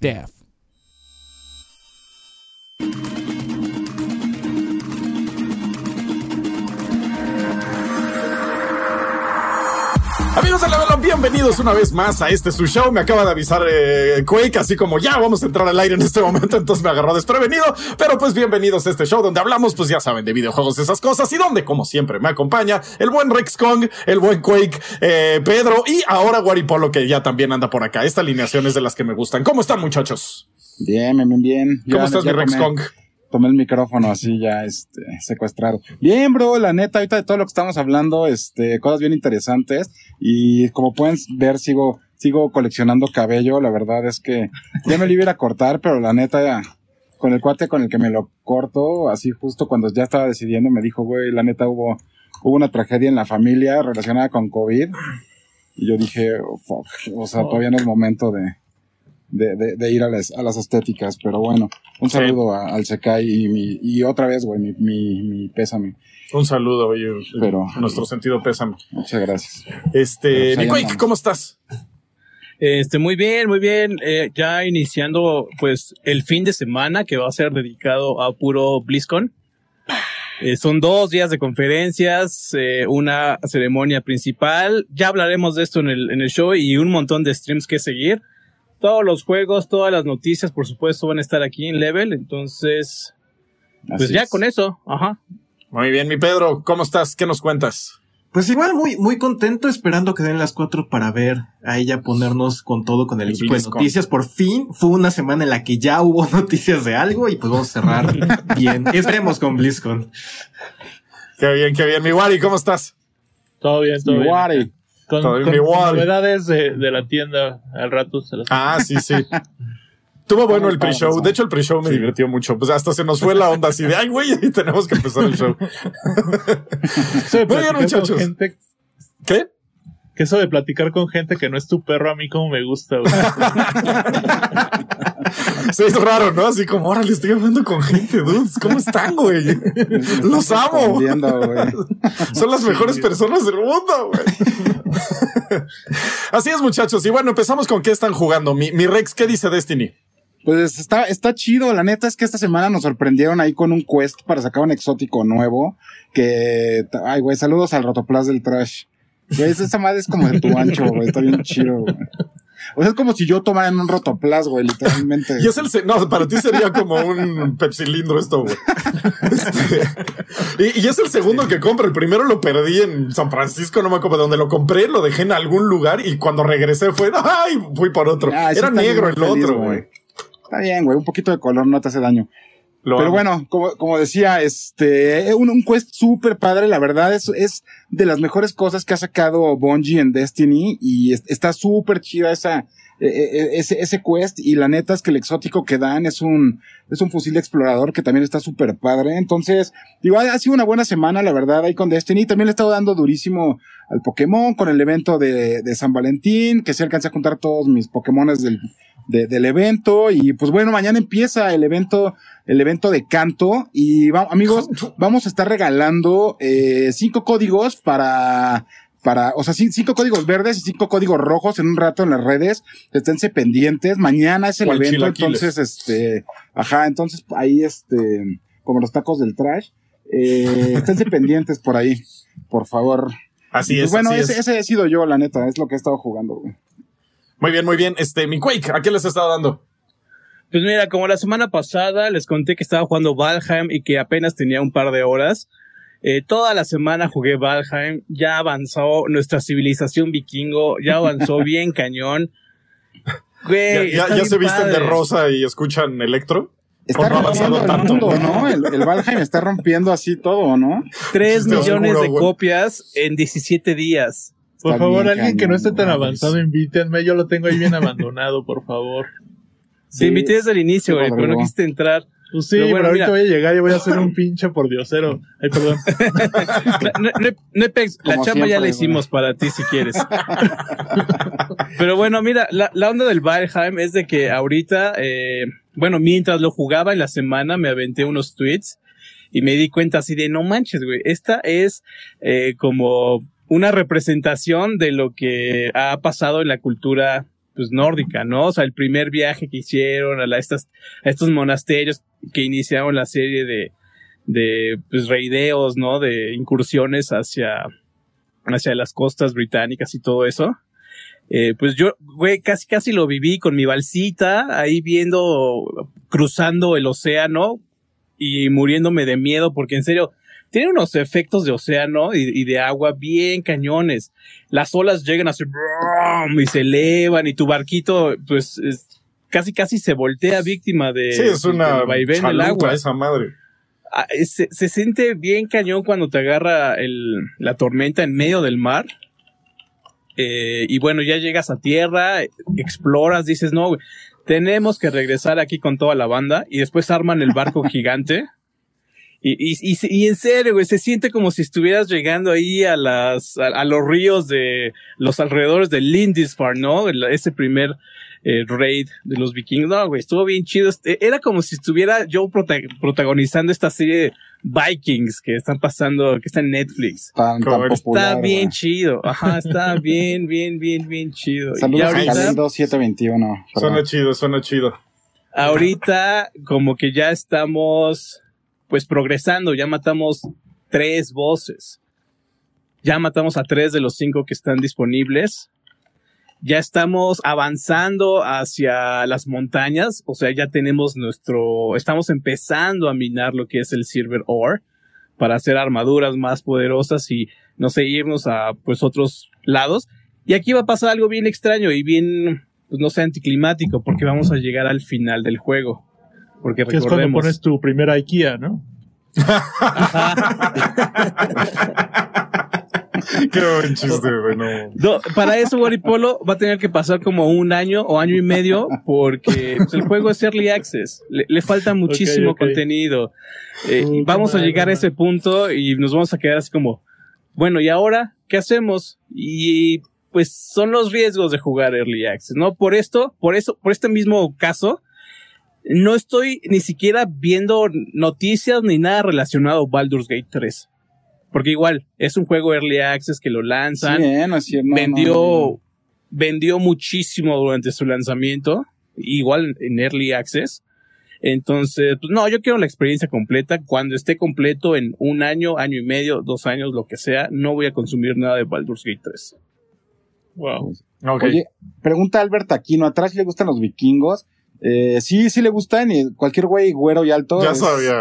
Staff. Amigos de bienvenidos una vez más a este su show. Me acaba de avisar eh, Quake, así como ya vamos a entrar al aire en este momento, entonces me agarró desprevenido. Pero pues bienvenidos a este show donde hablamos, pues ya saben, de videojuegos, de esas cosas, y donde, como siempre, me acompaña el buen Rex Kong, el buen Quake, eh, Pedro y ahora Guaripolo, que ya también anda por acá. Esta alineación es de las que me gustan. ¿Cómo están, muchachos? Bien, bien, bien. ¿Cómo estás, mi Rex Kong? Tomé el micrófono así ya este secuestrado. Bien, bro, la neta, ahorita de todo lo que estamos hablando, este, cosas bien interesantes. Y como pueden ver, sigo, sigo coleccionando cabello. La verdad es que ya me lo iba a cortar, pero la neta, con el cuate con el que me lo corto, así justo cuando ya estaba decidiendo, me dijo, güey, la neta hubo, hubo una tragedia en la familia relacionada con COVID. Y yo dije, oh, fuck, o sea, todavía no es momento de, de, de, de ir a las, a las estéticas, pero bueno, un saludo a- al Sekai y, mi, y otra vez, güey, mi, mi, mi pésame. Un saludo, oye, Pero- nuestro sentido pésame. Muchas gracias. Este, andamos. ¿cómo estás? Este, muy bien, muy bien. Eh, ya iniciando, pues, el fin de semana que va a ser dedicado a puro BlizzCon. Eh, son dos días de conferencias, eh, una ceremonia principal. Ya hablaremos de esto en el, en el show y un montón de streams que seguir. Todos los juegos, todas las noticias, por supuesto, van a estar aquí en Level. Entonces, pues Así ya es. con eso. Ajá. Muy bien, mi Pedro, ¿cómo estás? ¿Qué nos cuentas? Pues igual muy, muy contento esperando que den las cuatro para ver a ella ponernos con todo con el El equipo de noticias. Por fin fue una semana en la que ya hubo noticias de algo y pues vamos a cerrar bien. Esperemos con BlizzCon. Qué bien, qué bien. Mi Wari, ¿cómo estás? Todo bien, todo Mi bien. Wari. Con, con novedades de, de la tienda al rato se las Ah, sí, sí. Tuvo bueno el pre-show. De hecho, el pre-show me divirtió mucho. Pues hasta se nos fue la onda así de, ay, güey, y tenemos que empezar el show. Muy bien, muchachos. gente- ¿Qué? Que eso de platicar con gente que no es tu perro a mí como me gusta. güey. Sí, es raro, ¿no? Así como, órale, estoy hablando con gente, dudes. ¿Cómo están, güey? Los amo. Son las mejores personas del mundo, güey. Así es, muchachos. Y bueno, empezamos con qué están jugando. Mi, mi Rex, ¿qué dice Destiny? Pues está, está chido. La neta es que esta semana nos sorprendieron ahí con un quest para sacar un exótico nuevo. Que, ay, güey, saludos al Rotoplas del Trash. Güey, esa madre es como de tu ancho, güey. Está bien chido, güey. O sea, es como si yo tomara en un Rotoplas, güey, literalmente. Y es el, no, para ti sería como un pepsilindro esto, güey. Este, y, y es el segundo que compro. El primero lo perdí en San Francisco, no me acuerdo dónde lo compré, lo dejé en algún lugar y cuando regresé fue, ay, fui por otro. Ah, Era negro el feliz, otro, güey. Está bien, güey. Un poquito de color no te hace daño. Lo Pero amo. bueno, como, como decía, este, un, un quest súper padre, la verdad, es, es de las mejores cosas que ha sacado Bungie en Destiny y es- está súper chida esa, eh, eh, ese, ese quest y la neta es que el exótico que dan es un, es un fusil explorador que también está súper padre. Entonces, digo, ha, ha sido una buena semana, la verdad, ahí con Destiny. También le he estado dando durísimo al Pokémon con el evento de, de San Valentín, que se alcancé a juntar todos mis Pokémones del, de- del evento. Y pues bueno, mañana empieza el evento, el evento de canto. Y va- amigos, vamos a estar regalando eh, cinco códigos para, para, o sea, cin- cinco códigos verdes y cinco códigos rojos en un rato en las redes. Esténse pendientes. Mañana es el Cual evento, entonces, este, ajá, entonces ahí, este, como los tacos del trash. Eh, esténse pendientes por ahí, por favor. Así Y, es. pues, bueno, así ese, es. ese he sido yo, la neta, es lo que he estado jugando, güey. Muy bien, muy bien. Este, mi Quake, ¿a qué les he estado dando? Pues mira, como la semana pasada les conté que estaba jugando Valheim y que apenas tenía un par de horas. Eh, toda la semana jugué Valheim, ya avanzó nuestra civilización vikingo, ya avanzó bien cañón. ¿Ya, Güey, ya, se visten de rosa y escuchan electro? Está no rompiendo el mundo. ¿no? El, el Valheim está rompiendo así todo, ¿no? Tres millones de güey. copias en 17 días. Por Está favor, alguien que no esté tan avanzado, invítenme. Yo lo tengo ahí bien abandonado, por favor. Te invité desde el inicio, Sí, güey, pero no quisiste entrar. Pues sí, Pero bueno, pero ahorita mira. voy a llegar y voy a hacer un pinche por diosero. Ay, perdón. No, no- no pex, la chamba ya la hicimos para ti si quieres. Pero bueno, mira, la, la onda del Valheim es de que ahorita, eh, bueno, mientras lo jugaba en la semana me aventé unos tweets y me di cuenta así de no manches, güey, esta es eh, como una representación de lo que ha pasado en la cultura pues nórdica, ¿no? O sea, el primer viaje que hicieron a, la, a estos monasterios que iniciaron la serie de, de pues reideos, ¿no? De incursiones hacia, hacia las costas británicas y todo eso. Eh, pues yo, güey, casi casi lo viví con mi balsita, ahí viendo, cruzando el océano y muriéndome de miedo, porque en serio, tiene unos efectos de océano y, y de agua bien cañones. Las olas llegan así y se elevan y tu barquito, pues, es- casi casi se voltea víctima de, Sí, es una vaivén del agua. esa madre. Ah, se, se siente bien cañón cuando te agarra el, la tormenta en medio del mar. Eh, y bueno, ya llegas a tierra, exploras, dices, no, tenemos que regresar aquí con toda la banda. Y después arman el barco gigante. Y, y, y, y en serio, güey, se siente como si estuvieras llegando ahí a las, a, a los ríos de los alrededores de Lindisfarne, ¿no? El- ese primer eh, raid de los vikingos. No, güey, estuvo bien chido. Este, Era como si estuviera yo prota- protagonizando esta serie Vikings que están pasando, que está en Netflix. Tan, tan Como popular. Está bien güey. chido. Ajá, está bien, bien, bien, bien chido. Saludos a ahorita, Galindo 721. Suena chido, suena chido. ahorita como que ya estamos pues progresando, ya matamos tres voces. Ya matamos a tres de los cinco que están disponibles. Ya estamos avanzando hacia las montañas, o sea, ya tenemos nuestro, estamos empezando a minar lo que es el Silver Ore para hacer armaduras más poderosas y no sé, irnos a pues otros lados. Y aquí va a pasar algo bien extraño y bien, pues no sé, anticlimático, porque vamos a llegar al final del juego. Porque Que es cuando recordemos. pones tu primera IKEA, ¿no? Qué buen chiste, güey. No. Para eso Waripolo va a tener que pasar como un año o año y medio porque pues, el juego es early access. Le, le falta muchísimo contenido. Eh, Uh, vamos a mal, llegar a ese punto y nos vamos a quedar así como, bueno, ¿y ahora qué hacemos? Y pues son los riesgos de jugar early access, ¿no? Por esto, por eso, por este mismo caso, no estoy ni siquiera viendo noticias ni nada relacionado a Baldur's Gate 3. Porque igual, es un juego early access que lo lanzan Sí, no es cierto. no, vendió, no, no. vendió muchísimo durante su lanzamiento, igual en Early Access. Entonces, pues no, yo quiero la experiencia completa. Cuando esté completo en un año, año y medio, dos años, lo que sea, no voy a consumir nada de Baldur's Gate 3. Wow. Ok. Oye, pregunta Albert Aquino, ¿atrás le gustan los vikingos? Eh, sí, sí le gustan y cualquier güey güero y alto. ya es- sabía.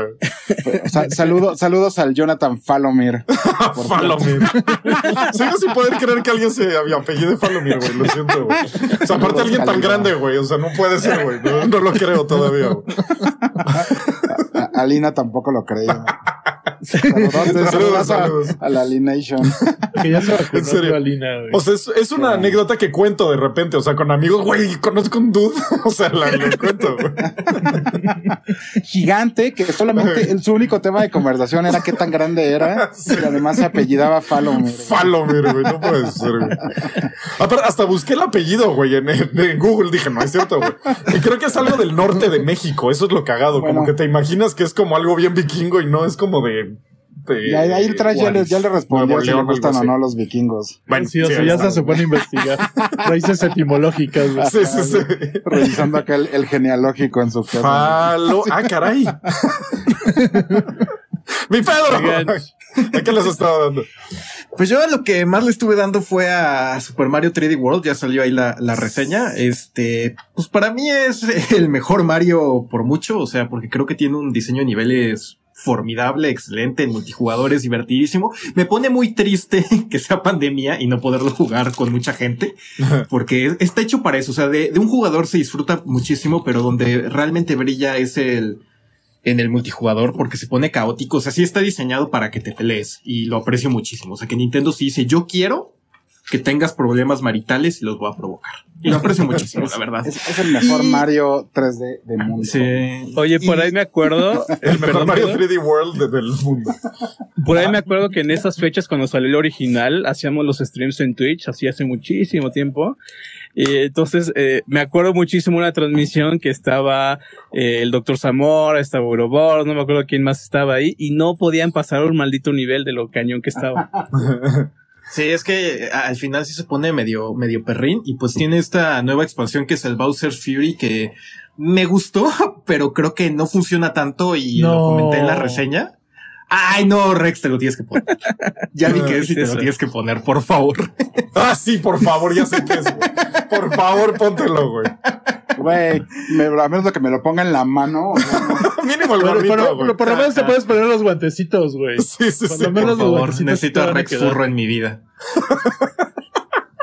sa- saludo- saludos al Jonathan Falomir. Falomir. Sigo sin poder creer que alguien se había apellido de Falomir, güey. Lo siento, güey. O sea, aparte alguien tan grande, güey. O sea, no puede ser, güey. No, no lo creo todavía, Alina tampoco lo creía. Saludos, Saludos, saludos a, la Alienation. Que ya se vacunó En serio. Alina, güey. O sea, es, es una anécdota que cuento de repente. O sea, con amigos, güey, conozco un dude. O sea, la, lo cuento, güey. Gigante, que solamente el, su único tema de conversación era qué tan grande era. Sí. Y además se apellidaba Falomir. Falomir, güey. No puede ser, güey. Aparte, hasta busqué el apellido, güey, en, Google. Dije, no es cierto, güey. Y creo que es algo del norte de México. Eso es lo cagado. Como que te imaginas que es como algo bien vikingo y no es como de. Y ahí, ahí atrás ya le, ya le respondió si le gustan o no los vikingos. Bueno, sí, o sea, ahí ya se pone a investigar. Raíces etimológicas. Sí, sí, sí. Revisando acá el, el genealógico en su casa. Falo. Ah, caray. Mi Pedro. ¿A qué les estaba dando? Pues yo lo que más le estuve dando fue a Super Mario 3D World, ya salió ahí la, la reseña. Este, pues para mí es el mejor Mario por mucho, o sea, porque creo que tiene un diseño de niveles formidable, excelente, en multijugador es divertidísimo. Me pone muy triste que sea pandemia y no poderlo jugar con mucha gente, porque es- está hecho para eso, o sea, de, de un jugador se disfruta muchísimo, pero donde realmente brilla es el, en el multijugador porque se pone caótico. O sea, sí está diseñado para que te pelees y lo aprecio muchísimo. O sea, que Nintendo sí dice, yo quiero que tengas problemas maritales y los voy a provocar. Y lo aprecio muchísimo, la verdad. Es, es el mejor Y- Mario 3D del mundo. Sí. Oye, por Y- ahí me acuerdo, El mejor perdón, Mario perdón. 3D World de- del mundo. por ahí me acuerdo que en esas fechas cuando salió el original hacíamos los streams en Twitch, así hace muchísimo tiempo. Y entonces eh, me acuerdo muchísimo una transmisión que estaba eh, el Dr. Zamora, estaba Ouroboros, no me acuerdo quién más estaba ahí y no podían pasar un maldito nivel de lo cañón que estaba. Sí, es que eh, al final sí se pone medio, medio perrín y pues tiene esta nueva expansión que es el Bowser Fury que me gustó, pero creo que no funciona tanto y lo comenté en la reseña. Ay, no, Rex, te lo tienes que poner. Ya vi que sí te lo tienes que poner, por favor. Ah, sí, por favor, ya sé qué es, güey. Por favor, póntelo, güey. Güey, me- a menos de que me lo ponga en la mano. o sea, no. Mínimo el Pero, gorrito, pero- güey. pero por lo menos te puedes poner los guantecitos, güey. Sí, sí, por sí. lo menos Por favor, necesito a Rex. Furro en mi vida.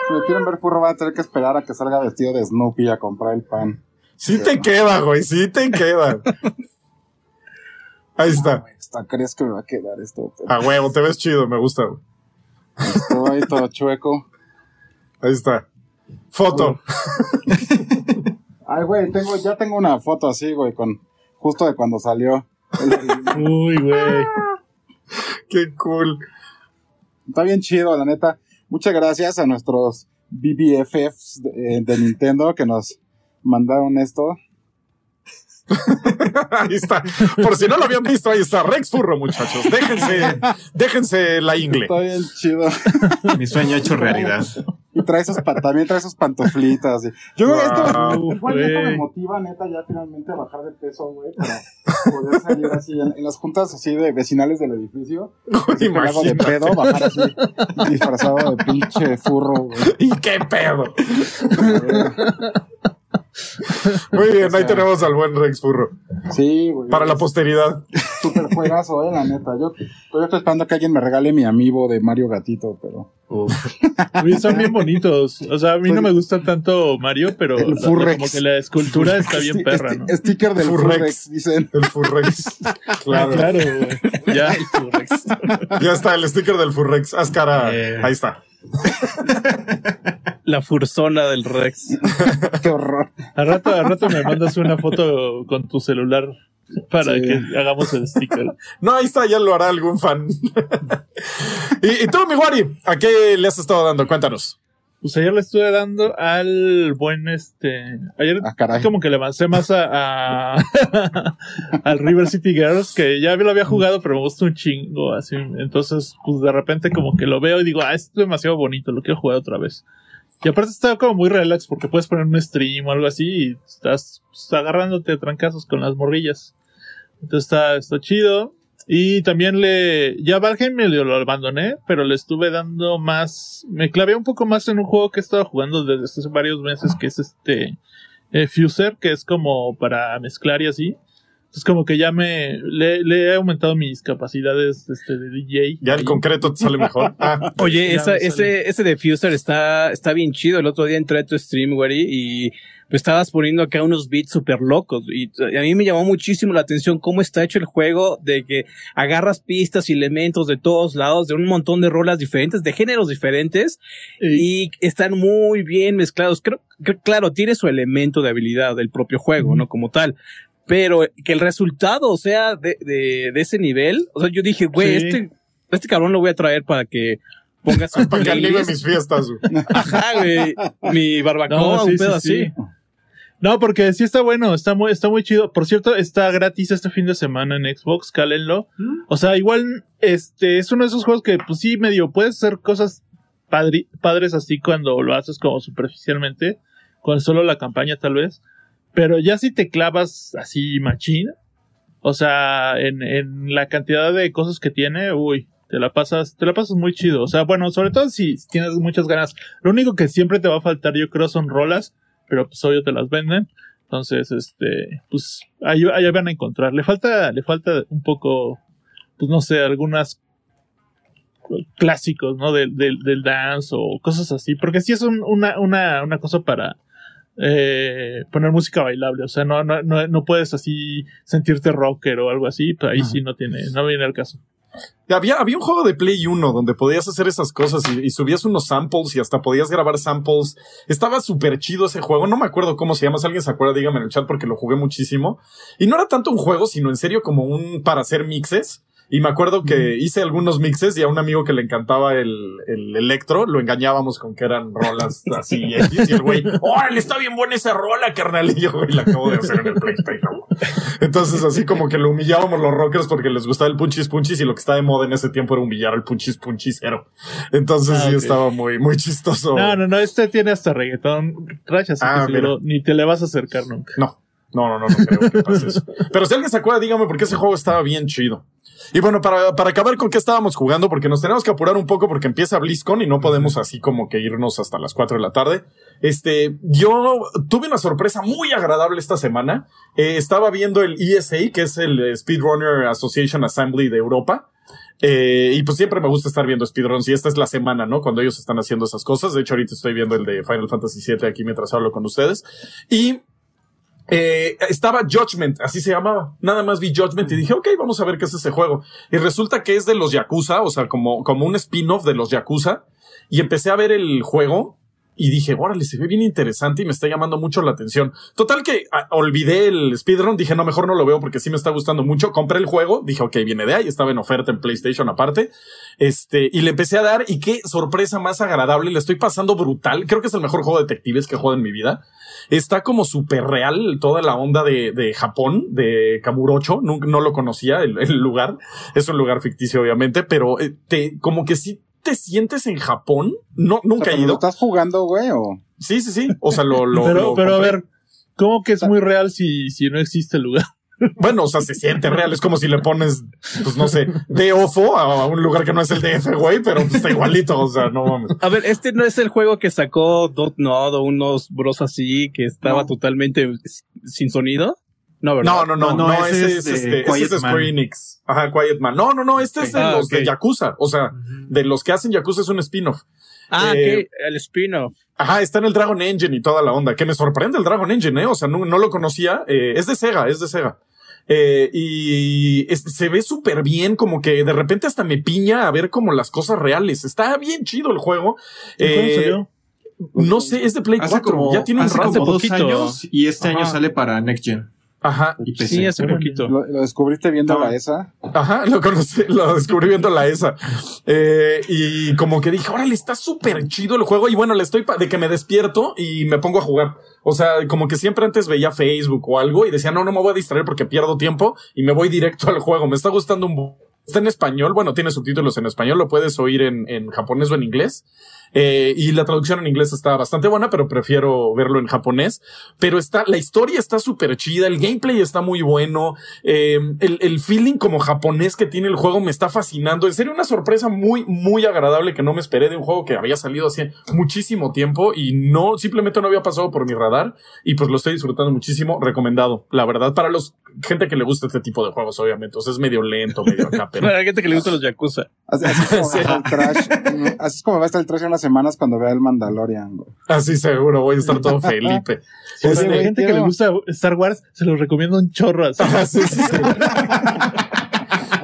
Si me quieren ver furro, van a tener que esperar a que salga vestido de Snoopy a comprar el pan. Sí te queda, güey, sí te queda. Ahí está. Hasta crees que me va a quedar esto. pero A huevo, te ves chido, me gusta. güey. Estoy todo chueco. Ahí está. Foto. Ay, güey, tengo, ya tengo una foto así, güey, con justo de cuando salió. Uy, güey. Qué cool. Está bien chido, la neta. Muchas gracias a nuestros BBFFs de, eh, de Nintendo que nos mandaron esto. Ahí está. Por si no lo habían visto, ahí está. Rex Furro, muchachos. Déjense, déjense la ingle. Está bien chido. Mi sueño hecho realidad. Y trae sus, también trae sus pantuflitas. y- Yo creo que esto, Wow, igual esto me motiva, neta, ya finalmente a bajar de peso, güey, para poder salir así en, en las juntas así de vecinales del edificio. Así hago de pedo, bajar así disfrazado de pinche furro, güey. ¿Y qué pedo? Muy bien, ahí tenemos al buen Rex Furro. Sí, güey. Para la posteridad. Super juegazo, eh, la neta. Yo todavía estoy esperando que alguien me regale mi amiibo de Mario Gatito, pero. Uf. Son bien bonitos. O sea, a mí no me gusta tanto Mario, pero El Furrex. como que la escultura está bien perra, ¿no? Sticker del Furrex. Furrex, dicen. El Furrex. Ah, Claro. claro, güey. Ya, el Furrex. Ya está el sticker del Furrex. Haz cara. Eh. Ahí está. La fursona del Rex. Qué horror. Al rato, al rato me mandas una foto con tu celular para Sí. que hagamos el sticker. No, ahí está, ya lo hará algún fan. y, y tú, mi Wari, ¿a qué le has estado dando? Cuéntanos. Pues ayer le estuve dando al buen este. Ayer Ah, como que le avancé más a, a- al River City Girls, que ya lo había jugado, pero me gusta un chingo, así. Entonces, pues de repente como que lo veo y digo, ah, esto es demasiado bonito, lo quiero jugar otra vez. Y aparte está como muy relax, porque puedes poner un stream o algo así y estás agarrándote a trancazos con las morrillas. Entonces está, está chido. Y también le, ya Valheim medio lo abandoné, pero le estuve dando más, me clavé un poco más en un juego que he estado jugando desde hace varios meses, que es este, eh, Fuser, que es como para mezclar y así. Entonces como que ya me, le, le he aumentado mis capacidades este, de DJ. Ya en concreto te sale mejor. Ah, Oye, esa, ese, ese diffuser está, está bien chido. El otro día entré a tu stream, güey, y pues estabas poniendo acá unos beats súper locos. Y a mí me llamó muchísimo la atención cómo está hecho el juego de que agarras pistas y elementos de todos lados, de un montón de rolas diferentes, de géneros diferentes, Y- y están muy bien mezclados. Creo que, claro, tiene su elemento de habilidad del propio juego, ¿no? Como tal. Pero que el resultado sea de, de, de ese nivel, o sea, yo dije, güey, Sí. este, este cabrón lo voy a traer para que ponga su para que mis fiestas. güey. Ajá, güey. Mi barbacoa, No, sí, un pedo sí, sí. así. No, porque sí está bueno, está muy, está muy chido. Por cierto, está gratis este fin de semana en Xbox, cálenlo. O sea, igual, este, es uno de esos juegos que, pues sí, medio puedes hacer cosas padri- padres así cuando lo haces como superficialmente, con solo la campaña tal vez. Pero ya si te clavas así machín, o sea, en, en la cantidad de cosas que tiene, uy, te la pasas, te la pasas muy chido. O sea, bueno, sobre todo si, tienes muchas ganas. Lo único que siempre te va a faltar, yo creo, son rolas, pero pues obvio te las venden. Entonces, este, pues ahí, ahí van a encontrar. Le falta, le falta un poco, pues no sé, algunas clásicos, ¿no? Del, del, dance o cosas así. Porque sí es un- una, una, una cosa para eh, poner música bailable. O sea, no, no, no, no puedes así sentirte rocker o algo así. Pero ahí sí no tiene, no viene al caso. Había, había un juego de Play 1 donde podías hacer esas cosas y, y subías unos samples y hasta podías grabar samples. Estaba súper chido ese juego. No me acuerdo cómo se llama. Si alguien se acuerda, dígame en el chat porque lo jugué muchísimo. Y no era tanto un juego, sino en serio como un para hacer mixes. Y me acuerdo que hice algunos mixes y a un amigo que le encantaba el, el electro, lo engañábamos con que eran rolas así y el güey, órale, está bien buena esa rola, carnal. Y yo, güey, la acabo de hacer en el PlayStation. Entonces, así como que lo humillábamos los rockers porque les gustaba el punchis punchis y lo que estaba de moda en ese tiempo era humillar al punchis punchicero. Entonces, Ah, sí estaba muy, muy chistoso. No, no, no, este tiene hasta reggaetón trash, así Ah, que seguro ni te le vas a acercar nunca. No, no, no, no, no creo que pase eso. Pero si alguien se acuerda, dígame porque ese juego estaba bien chido. Y bueno, para, para acabar con qué estábamos jugando, porque nos tenemos que apurar un poco porque empieza BlizzCon y no podemos así como que irnos hasta las 4 de la tarde. Este, yo tuve una sorpresa muy agradable esta semana. Eh, estaba viendo el ESA, que es el Speedrunner Association Assembly de Europa. Eh, y pues siempre me gusta estar viendo speedruns y esta es la semana, ¿no? Cuando ellos están haciendo esas cosas. De hecho, ahorita estoy viendo el de Final Fantasy VII aquí mientras hablo con ustedes. Y eh, estaba Judgment, así se llamaba. Nada más vi Judgment y dije, ok, vamos a ver qué es ese juego. Y resulta que es de los Yakuza, o sea, como, como un spin-off de los Yakuza. Y empecé a ver el juego y dije, órale, se ve bien interesante y me está llamando mucho la atención. Total que ah, olvidé el speedrun, dije, no, mejor no lo veo porque sí me está gustando mucho. Compré el juego, dije, ok, viene de ahí, estaba en oferta en PlayStation aparte. Este, y le empecé a dar y qué sorpresa más agradable, le estoy pasando brutal. Creo que es el mejor juego de detectives que he jugado en mi vida. Está como súper real toda la onda de, de Japón, de Kamurocho. No, no lo conocía el, lugar. Es un lugar ficticio, obviamente, pero eh, te, como que sí te sientes en Japón. No, nunca he ¿Lo ido. estás jugando, güey? O... Sí, sí, sí. O sea, lo, lo, pero, lo pero a ver, ¿cómo que es muy real si, si no existe el lugar? Bueno, o sea, se siente real. Es como si le pones, pues no sé, de ofo a un lugar que no es el DF, güey, pero pues, está igualito. O sea, no mames. A ver, este no es el juego que sacó Dotnod o unos bros así que estaba No. totalmente sin sonido. No, ¿verdad? No, no, no, no, ese, ese es, este, ese Quiet es de Man. Square Enix. Ajá, Quiet Man. No, no, no, este es de Ah, los de Yakuza. O sea, de los que hacen Yakuza es un spin-off. Ah, Eh, el spin-off. Ajá, está en el Dragon Engine y toda la onda. Que me sorprende el Dragon Engine, ¿eh? O sea, no, no lo conocía. Eh, es de Sega, es de Sega. Eh, y es- se ve súper bien, como que de repente hasta me piña a ver como las cosas reales. Está bien chido el juego. ¿Cuándo Eh, salió? no sé, es de Play Hace 4. como, ya tiene un hace rato. como dos poquito. años y este Ajá. año sale para Next Gen Ajá, y PC. Sí, hace poquito. ¿Lo, lo descubriste viendo la ESA? Ajá, lo conocí, lo descubrí viendo la ESA. Eh, y como que dije, órale, está súper chido el juego. Y bueno, le estoy de que me despierto y me pongo a jugar. O sea, como que siempre antes veía Facebook o algo y decía, no, no me voy a distraer porque pierdo tiempo y me voy directo al juego. Me está gustando un... Está en español, bueno, tiene subtítulos en español, lo puedes oír en, en japonés o en inglés. Eh, y la traducción en inglés está bastante buena, pero prefiero verlo en japonés. Pero está, la historia está súper chida, el gameplay está muy bueno, eh, el, el feeling como japonés que tiene el juego me está fascinando. En serio, una sorpresa muy, muy agradable que no me esperé de un juego que había salido hace muchísimo tiempo y no, simplemente no había pasado por mi radar. Y pues lo estoy disfrutando muchísimo. Recomendado, la verdad, para los gente que le gusta este tipo de juegos, obviamente. O sea, es medio lento, medio acá, pero. Para la gente que le gusta los Yakuza. Así, así es como Sí. va a estar el trash. Así es como va a estar el trash en unas semanas cuando vea el Mandalorian, güey. Así seguro, voy a estar todo Felipe. Para Este- la gente que le gusta Star Wars, se los recomiendo un chorro así. Ajá, sí, sí, sí.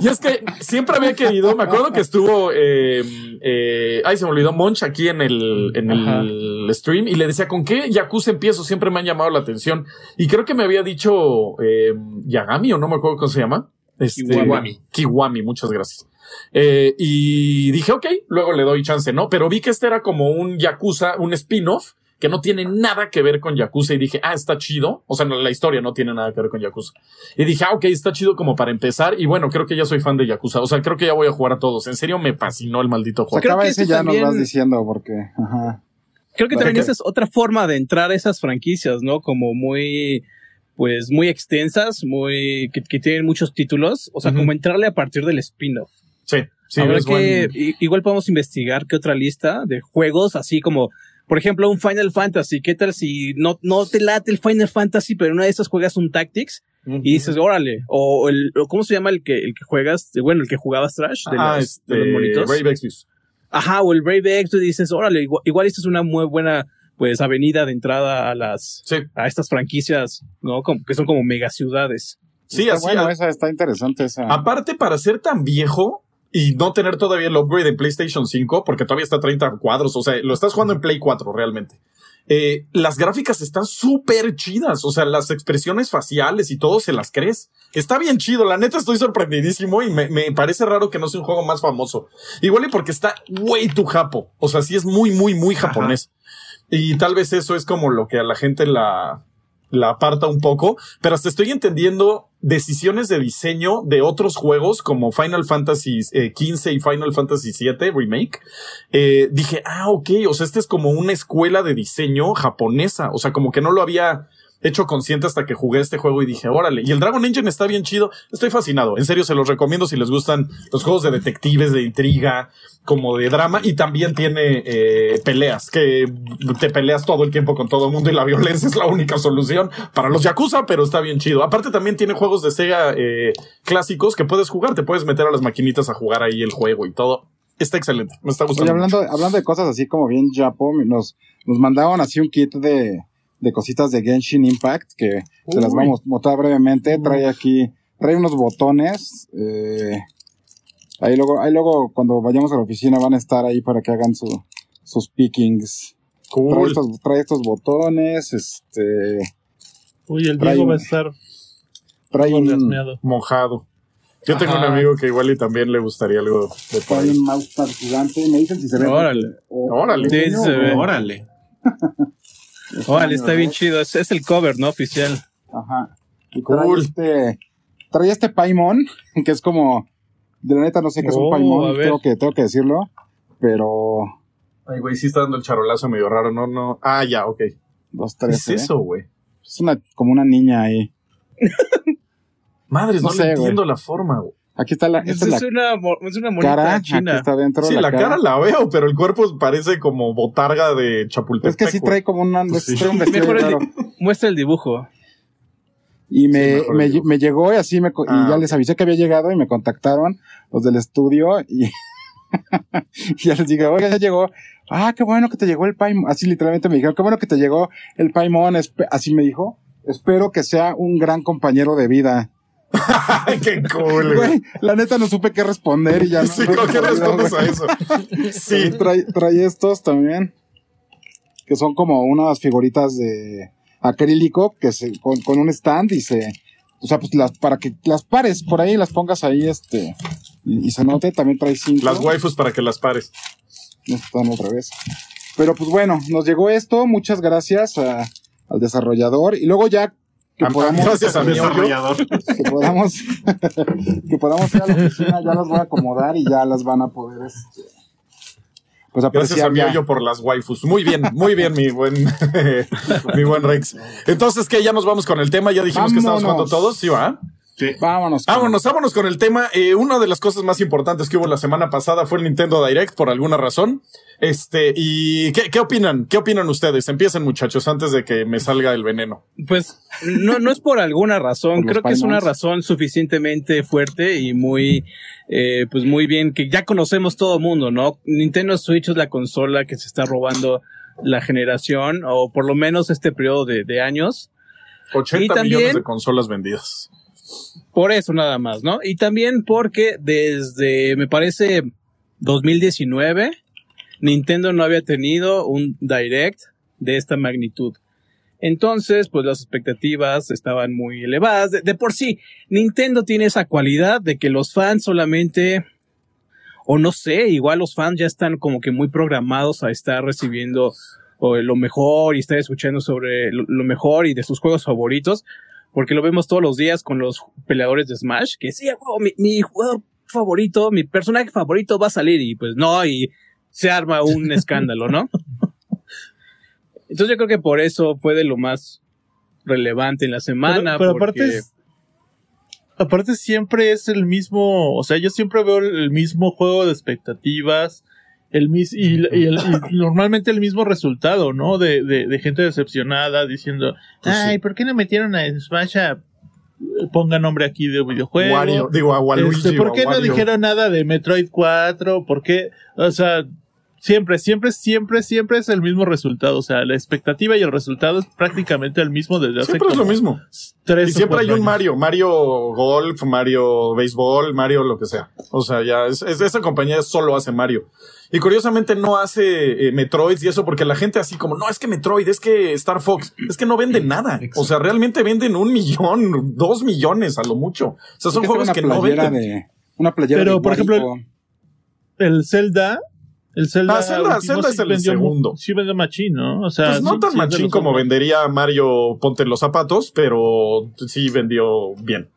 Y es que siempre había querido, me acuerdo que estuvo, eh, eh, ay, se me olvidó Monch aquí en el, en el stream y le decía, ¿con qué Yakuza empiezo? Siempre me han llamado la atención. Y creo que me había dicho, eh, Yagami o no me acuerdo cómo se llama. Este, Kiwami. Kiwami, muchas gracias. Eh, y dije, ok, luego le doy chance, ¿no? Pero vi que este era como un Yakuza, un spin-off que no tiene nada que ver con Yakuza y dije, ah, está chido. O sea, no, la historia no tiene nada que ver con Yakuza. Y dije, ah, ok, está chido como para empezar. Y bueno, creo que ya soy fan de Yakuza. O sea, creo que ya voy a jugar a todos. En serio, me fascinó el maldito juego. creo acaba que ese este ya nos también- vas diciendo porque, ajá. Creo que también que- esa es otra forma de entrar a esas franquicias, ¿no? Como muy, pues muy extensas, muy, que, que tienen muchos títulos. O sea, como entrarle a partir del spin-off. Sí, sí, Habrá es que, buen- igual podemos investigar qué otra lista de juegos, así como, por ejemplo, un Final Fantasy. ¿Qué tal si no, no te late el Final Fantasy, pero en una de esas juegas un Tactics y dices, órale, o el, o ¿cómo se llama el que, el que juegas? Bueno, el que jugabas Trash de, ah, los, este, de los monitos. Brave Exvius. Ajá, o el Brave X, tú dices, órale, igual, igual esta es una muy buena, pues, avenida de entrada a las, Sí, a estas franquicias, ¿no? Como, que son como megaciudades. sí, Está así. bueno, a- esa está interesante esa. Aparte, para ser tan viejo y no tener todavía el upgrade en PlayStation 5, porque todavía está a 30 cuadros, o sea, lo estás jugando en Play 4 realmente. eh, las gráficas están súper chidas. O sea, las expresiones faciales y todo se las crees. Está bien chido. La neta estoy sorprendidísimo y me, me parece raro que no sea un juego más famoso. Igual y porque está way too japo. O sea, sí es muy, muy, muy Ajá. japonés. Y tal vez eso es como lo que a la gente la, la aparta un poco, pero hasta estoy entendiendo decisiones de diseño de otros juegos como Final Fantasy eh, 15 y Final Fantasy 7 Remake. Eh, dije, ah, ok, o sea, este es como una escuela de diseño japonesa, o sea, como que no lo había hecho consciente hasta que jugué este juego y dije, órale, y el Dragon Engine está bien chido, estoy fascinado, en serio se los recomiendo si les gustan los juegos de detectives, de intriga, como de drama, y también tiene eh, peleas, que te peleas todo el tiempo con todo el mundo y la violencia es la única solución para los Yakuza, pero está bien chido. Aparte también tiene juegos de Sega eh, clásicos que puedes jugar, te puedes meter a las maquinitas a jugar ahí el juego y todo. Está excelente, me está Oye, gustando. hablando, hablando de cosas así como bien Japo, nos, nos mandaron así un kit de, de cositas de Genshin Impact que se las Uy. vamos a mostrar brevemente. Trae aquí, trae unos botones. Eh, ahí luego, ahí luego cuando vayamos a la oficina van a estar ahí para que hagan su, sus pickings. Trae Cool. estos, trae estos botones, este, Uy, el Trae Diego un- va a estar trae un. Mojado. Yo tengo un amigo que igual y también le gustaría algo de por trae ahí. un mousepad gigante. Me dicen si se ve. Órale. o- Órale. Sí, sí se ve. Órale. Órale, está bien chido. Es, es el cover, ¿no? Oficial. Ajá. Y trae Cool. este, trae este Paimon, que es como, de la neta no sé qué es un Oh, Paimon, tengo que, tengo que decirlo, pero Ay, güey, sí está dando el charolazo medio raro, no, no. Ah, ya, ok. dos, ¿Qué tres, es ¿eh? eso, güey? Es una, como una niña ahí. Madres, no, No le sé, entiendo la forma, güey. Aquí está la, Es, esta es es la una, mo- es una monita cara, aquí china. está dentro. Sí, la, cara. la veo, pero el cuerpo parece como botarga de Chapultepec. Es que sí trae como una, Pues sí. trae un vestido el Muestra el dibujo. Y me, Sí, mejor me, digo. me llegó y así me, Ah, y ya ok. les avisé que había llegado y me contactaron los del estudio y, y ya les dije, oiga, ya llegó. Ah, qué bueno que te llegó el Paimon. Así literalmente me dijeron, qué bueno que te llegó el Paimon. Así me dijo. Espero que sea un gran compañero de vida. Ay, qué cool, güey. Güey, la neta no supe qué responder y ya no. Sí, no ¿con qué me olvidó, respondes a eso? Sí. También Trae, trae estos también. Que son como unas figuritas de acrílico que se, con, con un stand y se, o sea, pues las, para que las pares por ahí, las pongas ahí, este, y, y se note, también trae cinco. Las waifus para que las pares. No están otra vez. Pero pues bueno, nos llegó esto, muchas gracias a- al desarrollador, y luego ya que podamos, gracias a mi. Desarrollador. que podamos, que podamos ir a la oficina, ya las voy a acomodar y ya las van a poder, este, pues Gracias a mi hoyo por las waifus. Muy bien, muy bien, mi buen, mi buen Rex. Entonces, que ya nos vamos con el tema. Ya dijimos que estamos jugando todos. Sí, va. Sí. Vámonos. Vámonos, vámonos con el tema. Eh, una de las cosas más importantes que hubo la semana pasada fue el Nintendo Direct, por alguna razón. Este, y ¿qué, qué opinan? ¿Qué opinan ustedes? Empiecen, muchachos, antes de que me salga el veneno. Pues no, no es por alguna razón, creo que es una razón suficientemente fuerte y muy, eh, pues muy bien, que ya conocemos todo mundo, ¿no? Nintendo Switch es la consola que se está robando la generación, o por lo menos este periodo de, de años. 80 Y también- millones de consolas vendidas. Por eso nada más, ¿no? Y también porque desde, me parece, 2019, Nintendo no había tenido un direct de esta magnitud. Entonces, pues las expectativas estaban muy elevadas. De, por sí, Nintendo tiene esa cualidad de que los fans solamente, o no sé, igual los fans ya están como que muy programados a estar recibiendo o, lo mejor y estar escuchando sobre lo mejor y de sus juegos favoritos porque lo vemos todos los días con los peleadores de Smash, que sí, huevo, mi, mi jugador favorito, mi personaje favorito va a salir y pues no, y se arma un escándalo, ¿no? Entonces yo creo que por eso fue de lo más relevante en la semana. Pero, pero porque- aparte es- aparte siempre es el mismo, o sea, yo siempre veo el mismo juego de expectativas, el mis y, y el- y normalmente el mismo resultado, ¿no? De, de, de gente decepcionada diciendo, Pues sí. ay, ¿por qué no metieron a Smash a ponga nombre aquí de videojuego? Wario, digo, a Waluigi Este, ¿Por qué a no Wario. dijeron nada de Metroid 4? ¿Por qué? O sea, Siempre, siempre, siempre, siempre es el mismo resultado. O sea, la expectativa y el resultado es prácticamente el mismo desde hace Siempre es lo mismo. tres Y siempre hay un años. Mario, Mario Golf, Mario Béisbol, Mario lo que sea. O sea, ya es, es- esa compañía solo hace Mario. Y curiosamente no hace eh, Metroids y eso porque la gente así como, no, es que Metroid, es que Star Fox, es que no venden nada. O sea, realmente venden un millón, dos millones a lo mucho. O sea, son juegos que una no playera venden. de una playera Pero, de por ejemplo. El Zelda. El Zelda. Ah, Zelda- Zelda es el vendió segundo. Sí vendió machín, ¿no? O sea. Pues no sí- tan sí machín como vendería Mario Ponte los zapatos, pero sí vendió bien.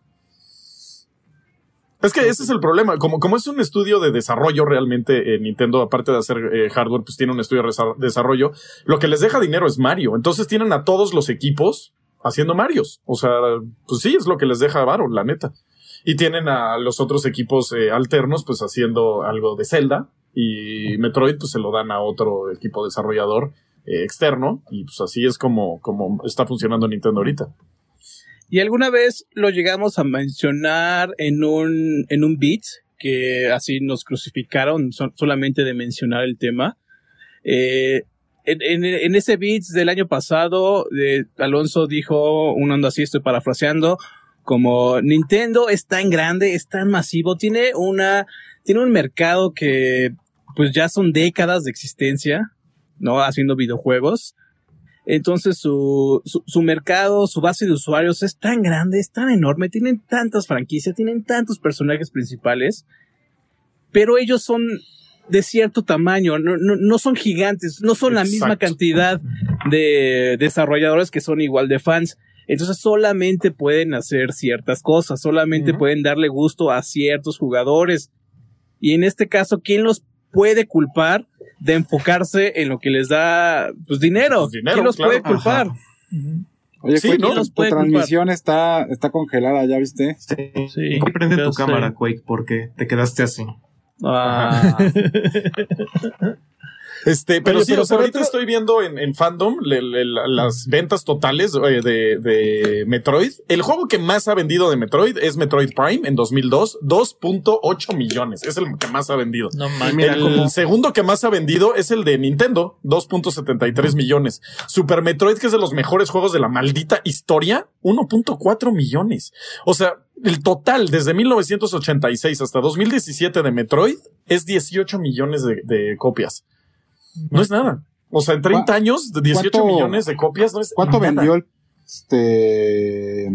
Es que ese es el problema. Como, como es un estudio de desarrollo realmente, eh, Nintendo, aparte de hacer eh, hardware, pues tiene un estudio de desarrollo. Lo que les deja dinero es Mario. Entonces tienen a todos los equipos haciendo Marios. O sea, pues sí, es lo que les deja varo, la neta. Y tienen a los otros equipos eh, alternos, pues haciendo algo de Zelda. Y Metroid, pues se lo dan a otro equipo desarrollador eh, externo. Y pues así es como, como está funcionando Nintendo ahorita. Y alguna vez lo llegamos a mencionar en un, en un beat, que así nos crucificaron so- solamente de mencionar el tema. Eh, en, en- en ese beat del año pasado, eh, Alonso dijo, un onda así, estoy parafraseando, como Nintendo es tan grande, es tan masivo, tiene una, tiene un mercado que pues ya son décadas de existencia, ¿no? Haciendo videojuegos. Entonces su, su, su mercado, su base de usuarios es tan grande, es tan enorme, tienen tantas franquicias, tienen tantos personajes principales, pero ellos son de cierto tamaño, no, no, no son gigantes, no son la misma cantidad de desarrolladores que son igual de fans. Entonces solamente pueden hacer ciertas cosas, solamente pueden darle gusto a ciertos jugadores. Y en este caso, ¿quién los puede culpar de enfocarse en lo que les da pues dinero? Pues, dinero, ¿Quién los claro. puede culpar? Ajá. Oye, Sí, Quake, ¿no? tu- culpar. transmisión está, está congelada, ¿ya viste? Sí. Sí, prende tu sé. cámara, Quake, porque te quedaste así. Ah, Este, pero Oye, sí, pero o sea, ahorita otro- estoy viendo en, en fandom le- le- la- las ventas totales eh, de, de Metroid. El juego que más ha vendido de Metroid es Metroid Prime en 2002, 2.8 millones. Es el que más ha vendido. No mira, el como- segundo que más ha vendido es el de Nintendo, 2.73 millones. Super Metroid, que es de los mejores juegos de la maldita historia, 1.4 millones. O sea, el total desde 1986 hasta 2017 de Metroid es 18 millones de, de copias. No es nada. O sea, en 30 ¿Cuá- años, de 18 cuánto- millones de copias no es ¿Cuánto nada. vendió el, este,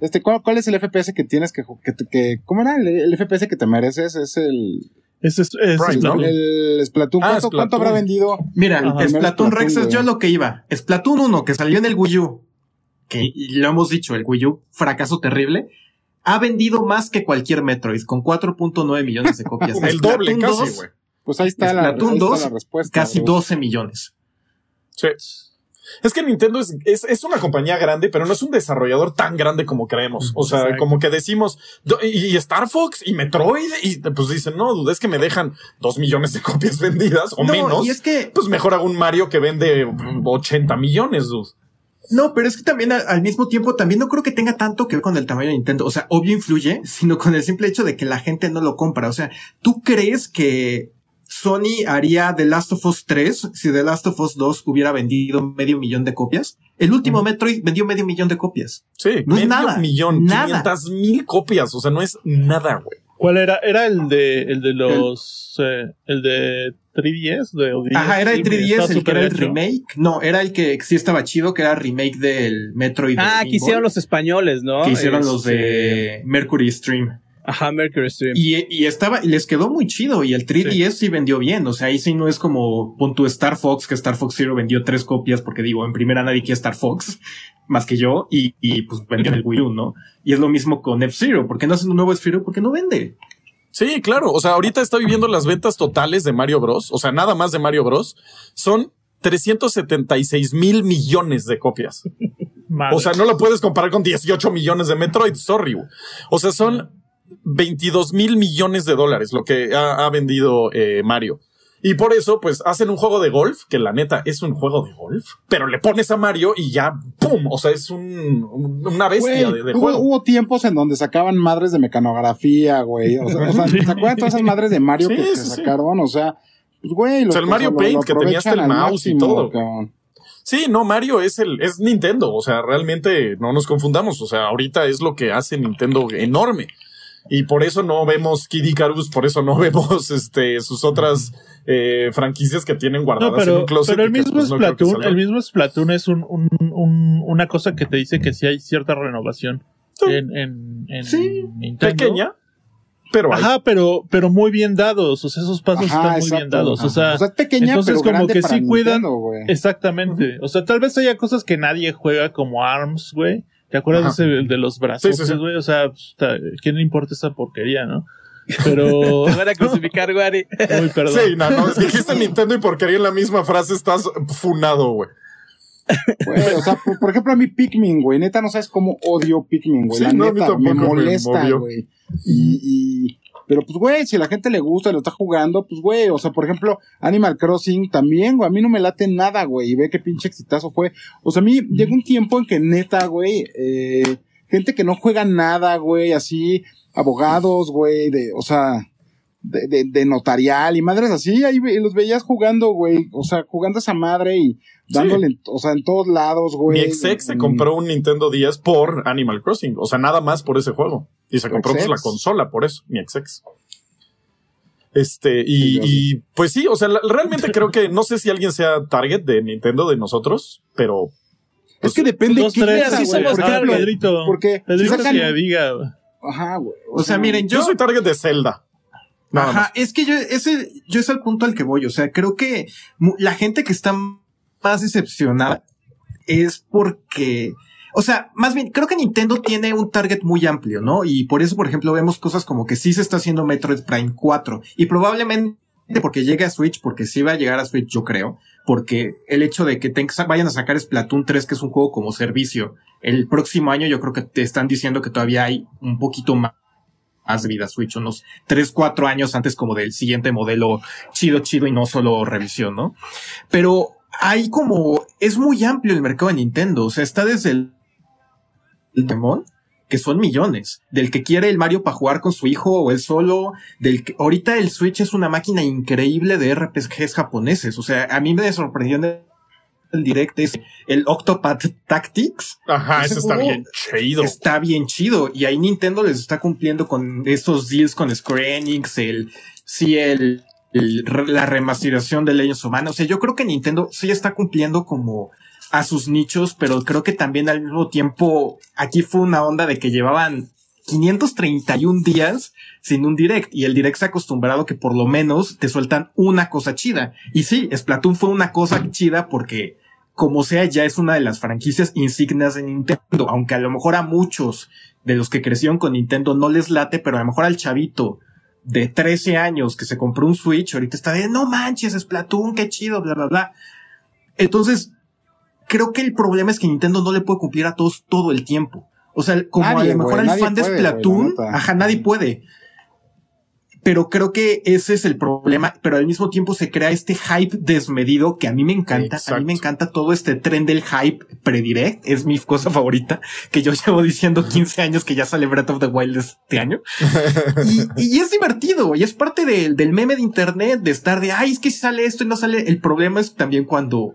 este, ¿cuál, cuál es el FPS que tienes que, que, ¿cómo era el, el FPS que te mereces? Es el, es, ese es Prime, ¿no? Splatoon. el Splatoon. Ah, ¿Cuánto, Splatoon. cuánto habrá vendido? Mira. Splatoon Splatoon, Rex es yo lo que iba. Splatoon 1, que salió en el Wii U, que lo hemos dicho, el Wii U, fracaso terrible, ha vendido más que cualquier Metroid, con 4.9 millones de copias. El doble Splatoon casi, 2, güey. Pues ahí está, la, ahí está 2, la respuesta. Casi bro. 12 millones. Sí. Es que Nintendo es, es, es una compañía grande, pero no es un desarrollador tan grande como creemos. O sea, Exacto. como que decimos, y y Star Fox y Metroid, y pues dicen, no, duda, es que me dejan dos millones de copias vendidas o no, menos. y es que, Pues mejor hago un Mario que vende 80 millones, dude. no, pero es que también al, al mismo tiempo, también no creo que tenga tanto que ver con el tamaño de Nintendo. O sea, obvio influye, sino con el simple hecho de que la gente no lo compra. O sea, ¿tú crees que Sony haría The Last of Us 3 si The Last of Us 2 hubiera vendido medio millón de copias? El último Metroid vendió medio millón de copias. Sí, No es medio nada, millón, nada. 500 mil copias. O sea, no es nada, güey. ¿Cuál era? Era el de, el de los, eh, el de 3DS, de Ajá, era el sí, 3DS está el que era el remake. No, era el que sí estaba chido, que era remake del Metroid. de ah, Game que hicieron Boy, los españoles, ¿no? que hicieron los Este, de Mercury Stream. Ajá, Mercury Stream. Y, y estaba, y les quedó muy chido. Y el 3DS sí. vendió bien. O sea, ahí sí no es como pon tu Star Fox, que Star Fox Zero vendió tres copias, porque digo, en primera nadie quiere Star Fox, más que yo, y, y pues vendió en el Wii U, ¿no? Y es lo mismo con F-Zero. ¿Por qué no hacen un nuevo F-Zero? Porque no vende. Sí, claro. O sea, ahorita estoy viendo las ventas totales de Mario Bros. O sea, nada más de Mario Bros. Son 376 mil millones de copias. Madre. O sea, no lo puedes comparar con 18 millones de Metroid, sorry. O sea, son 22 mil millones de dólares lo que ha, ha vendido eh, Mario. Y por eso, pues, hacen un juego de golf, que la neta es un juego de golf, pero le pones a Mario y ya, ¡pum! O sea, es un, un- una bestia Güey, de, de hubo, juego. hubo tiempos en donde sacaban madres de mecanografía, güey. O sea, o sea, ¿se acuerdan todas esas madres de Mario Sí, que, que sí, sí. sacaron? O sea, pues güey, lo, O sea, el Mario Paint, que tenía hasta el mouse y todo. cabrón. Sí, no, Mario es el, es Nintendo. O sea, realmente no nos confundamos. O sea, ahorita es lo que hace Nintendo enorme. Y por eso no vemos Kid Icarus, por eso no vemos este sus otras eh, franquicias que tienen No, guardadas en un pero, closet. pero el mismo pues, no Splatoon, salgan. el mismo Splatoon es un, un, un- una cosa que te dice que sí hay cierta renovación Sí. en, en, en Sí, Nintendo. pequeña, pero hay. Ajá, pero, pero muy bien dados. O sea, esos pasos Ajá, están muy exacto. bien dados. O sea, es pequeña, entonces pero como grande que para sí cuidan- güey. exactamente. O sea, tal vez haya cosas que nadie juega como ARMS, güey. ¿Te acuerdas de ese el de los brazos, Sí, sí? O sea, puta, ¿quién le importa esa porquería, no? Pero. Te van a crucificar, Gary. Uy, perdón. Sí, no, no, dijiste Nintendo y porquería en la misma frase estás funado, güey. Güey, o sea, por, por ejemplo, a mí Pikmin, güey, neta no sabes cómo odio Pikmin, güey. Sí, la no, a mí neta, me me molesta, güey. Y, y, pero pues, güey, si a la gente le gusta y lo está jugando, pues, güey, o sea, por ejemplo, Animal Crossing también, güey, a mí no me late nada, güey, y ve qué pinche exitazo fue. O sea, a mí llegó un tiempo en que neta, güey, eh, gente que no juega nada, güey, así, abogados, güey, de, o sea, de, de, de notarial y madres así, ahí ve- los veías jugando, güey, o sea, jugando esa madre y dándole, o sea, en todos lados, güey. Mi ex ex se en- compró un Nintendo 10 por Animal Crossing. O sea, nada más por ese juego. Y se compró pues, la consola por eso, mi ex ex. Este, y, y pues sí, o sea, la- realmente creo que no sé si alguien sea target de Nintendo de nosotros, pero Es que depende Dos, qué tres, así somos Ah, Pedrito. porque si Pedrito sacan- que diga. Ajá, güey. O sea, miren, yo yo, soy target de Zelda. Nada Ajá, más. es que yo, ese, yo es al punto al que voy. O sea, creo que la gente que está más decepcionada es porque, o sea, más bien, creo que Nintendo tiene un target muy amplio, ¿no? Y por eso, por ejemplo, vemos cosas como que sí se está haciendo Metroid Prime 4 y probablemente porque llegue a Switch, porque sí va a llegar a Switch, yo creo, porque el hecho de que vayan a sacar Splatoon 3, que es un juego como servicio, el próximo año yo creo que te están diciendo que todavía hay un poquito más más vida Switch, unos 3, 4 años antes como del siguiente modelo chido, chido y no solo revisión, ¿no? Pero hay como, es muy amplio el mercado de Nintendo, o sea, está desde el Pokémon, que son millones, del que quiere el Mario para jugar con su hijo o él solo, del que ahorita el Switch es una máquina increíble de RPGs japoneses, o sea, a mí me sorprendió en el direct es el Octopath Tactics, Ajá, ese ese está bien chido. Está bien chido. Y ahí Nintendo les está cumpliendo con estos deals con Square Enix, el, sí, el, el- la remasterización de Legends Mana. O sea, yo creo que Nintendo sí está cumpliendo como a sus nichos, pero creo que también al mismo tiempo aquí fue una onda de que llevaban 531 días sin un direct y el direct se ha acostumbrado que por lo menos te sueltan una cosa chida. Y sí, Splatoon fue una cosa chida porque como sea ya es una de las franquicias insignias de Nintendo, aunque a lo mejor a muchos de los que crecieron con Nintendo no les late, pero a lo mejor al chavito de 13 años que se compró un Switch, ahorita está de no manches, Splatoon, qué chido, bla, bla, bla. Entonces, creo que el problema es que Nintendo no le puede cumplir a todos todo el tiempo. O sea, como Nadie, a lo mejor al fan de puede, Splatoon, ajá, nadie puede. Pero creo que ese es el problema, pero al mismo tiempo se crea este hype desmedido que a mí me encanta. A mí me encanta todo este tren del hype predirect. Es mi cosa favorita, que yo llevo diciendo 15 años que ya sale Breath of the Wild este año. Y, y es divertido y es parte del- del meme de internet de estar de, ay, es que si sale esto y no sale. El problema es también cuando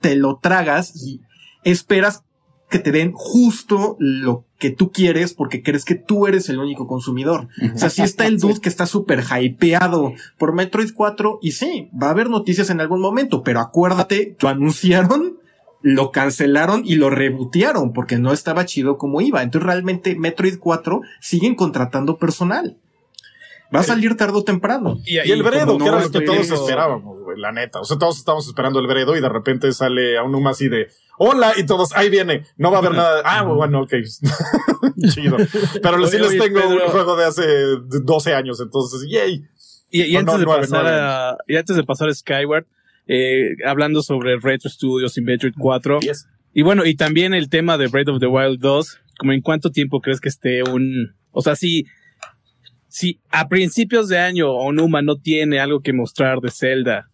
te lo tragas y esperas que te den justo lo que tú quieres porque crees que tú eres el único consumidor. O sea, sí está el dude que está súper hypeado por Metroid 4 y sí, va a haber noticias en algún momento, pero acuérdate, lo anunciaron, lo cancelaron y lo rebotearon porque no estaba chido como iba. Entonces realmente Metroid 4 siguen contratando personal. Va a salir tarde o temprano. Y el Bredo, que era lo que todos esperábamos, güey, la neta. O sea, todos estábamos esperando el Bredo y de repente sale a uno así de hola y todos ahí viene. No va a haber nada. Ah, bueno, ok. Chido. Pero sí les oye, tengo Pedro. un juego de hace 12 años, entonces, yay. Y, y antes no, de pasar a, y antes de pasar a Skyward, eh, hablando sobre Retro Studios y Metroid 4, Yes. y bueno, y también el tema de Breath of the Wild 2, como en cuánto tiempo crees que esté un, o sea, si, si a principios de año Onuma no tiene algo que mostrar de Zelda,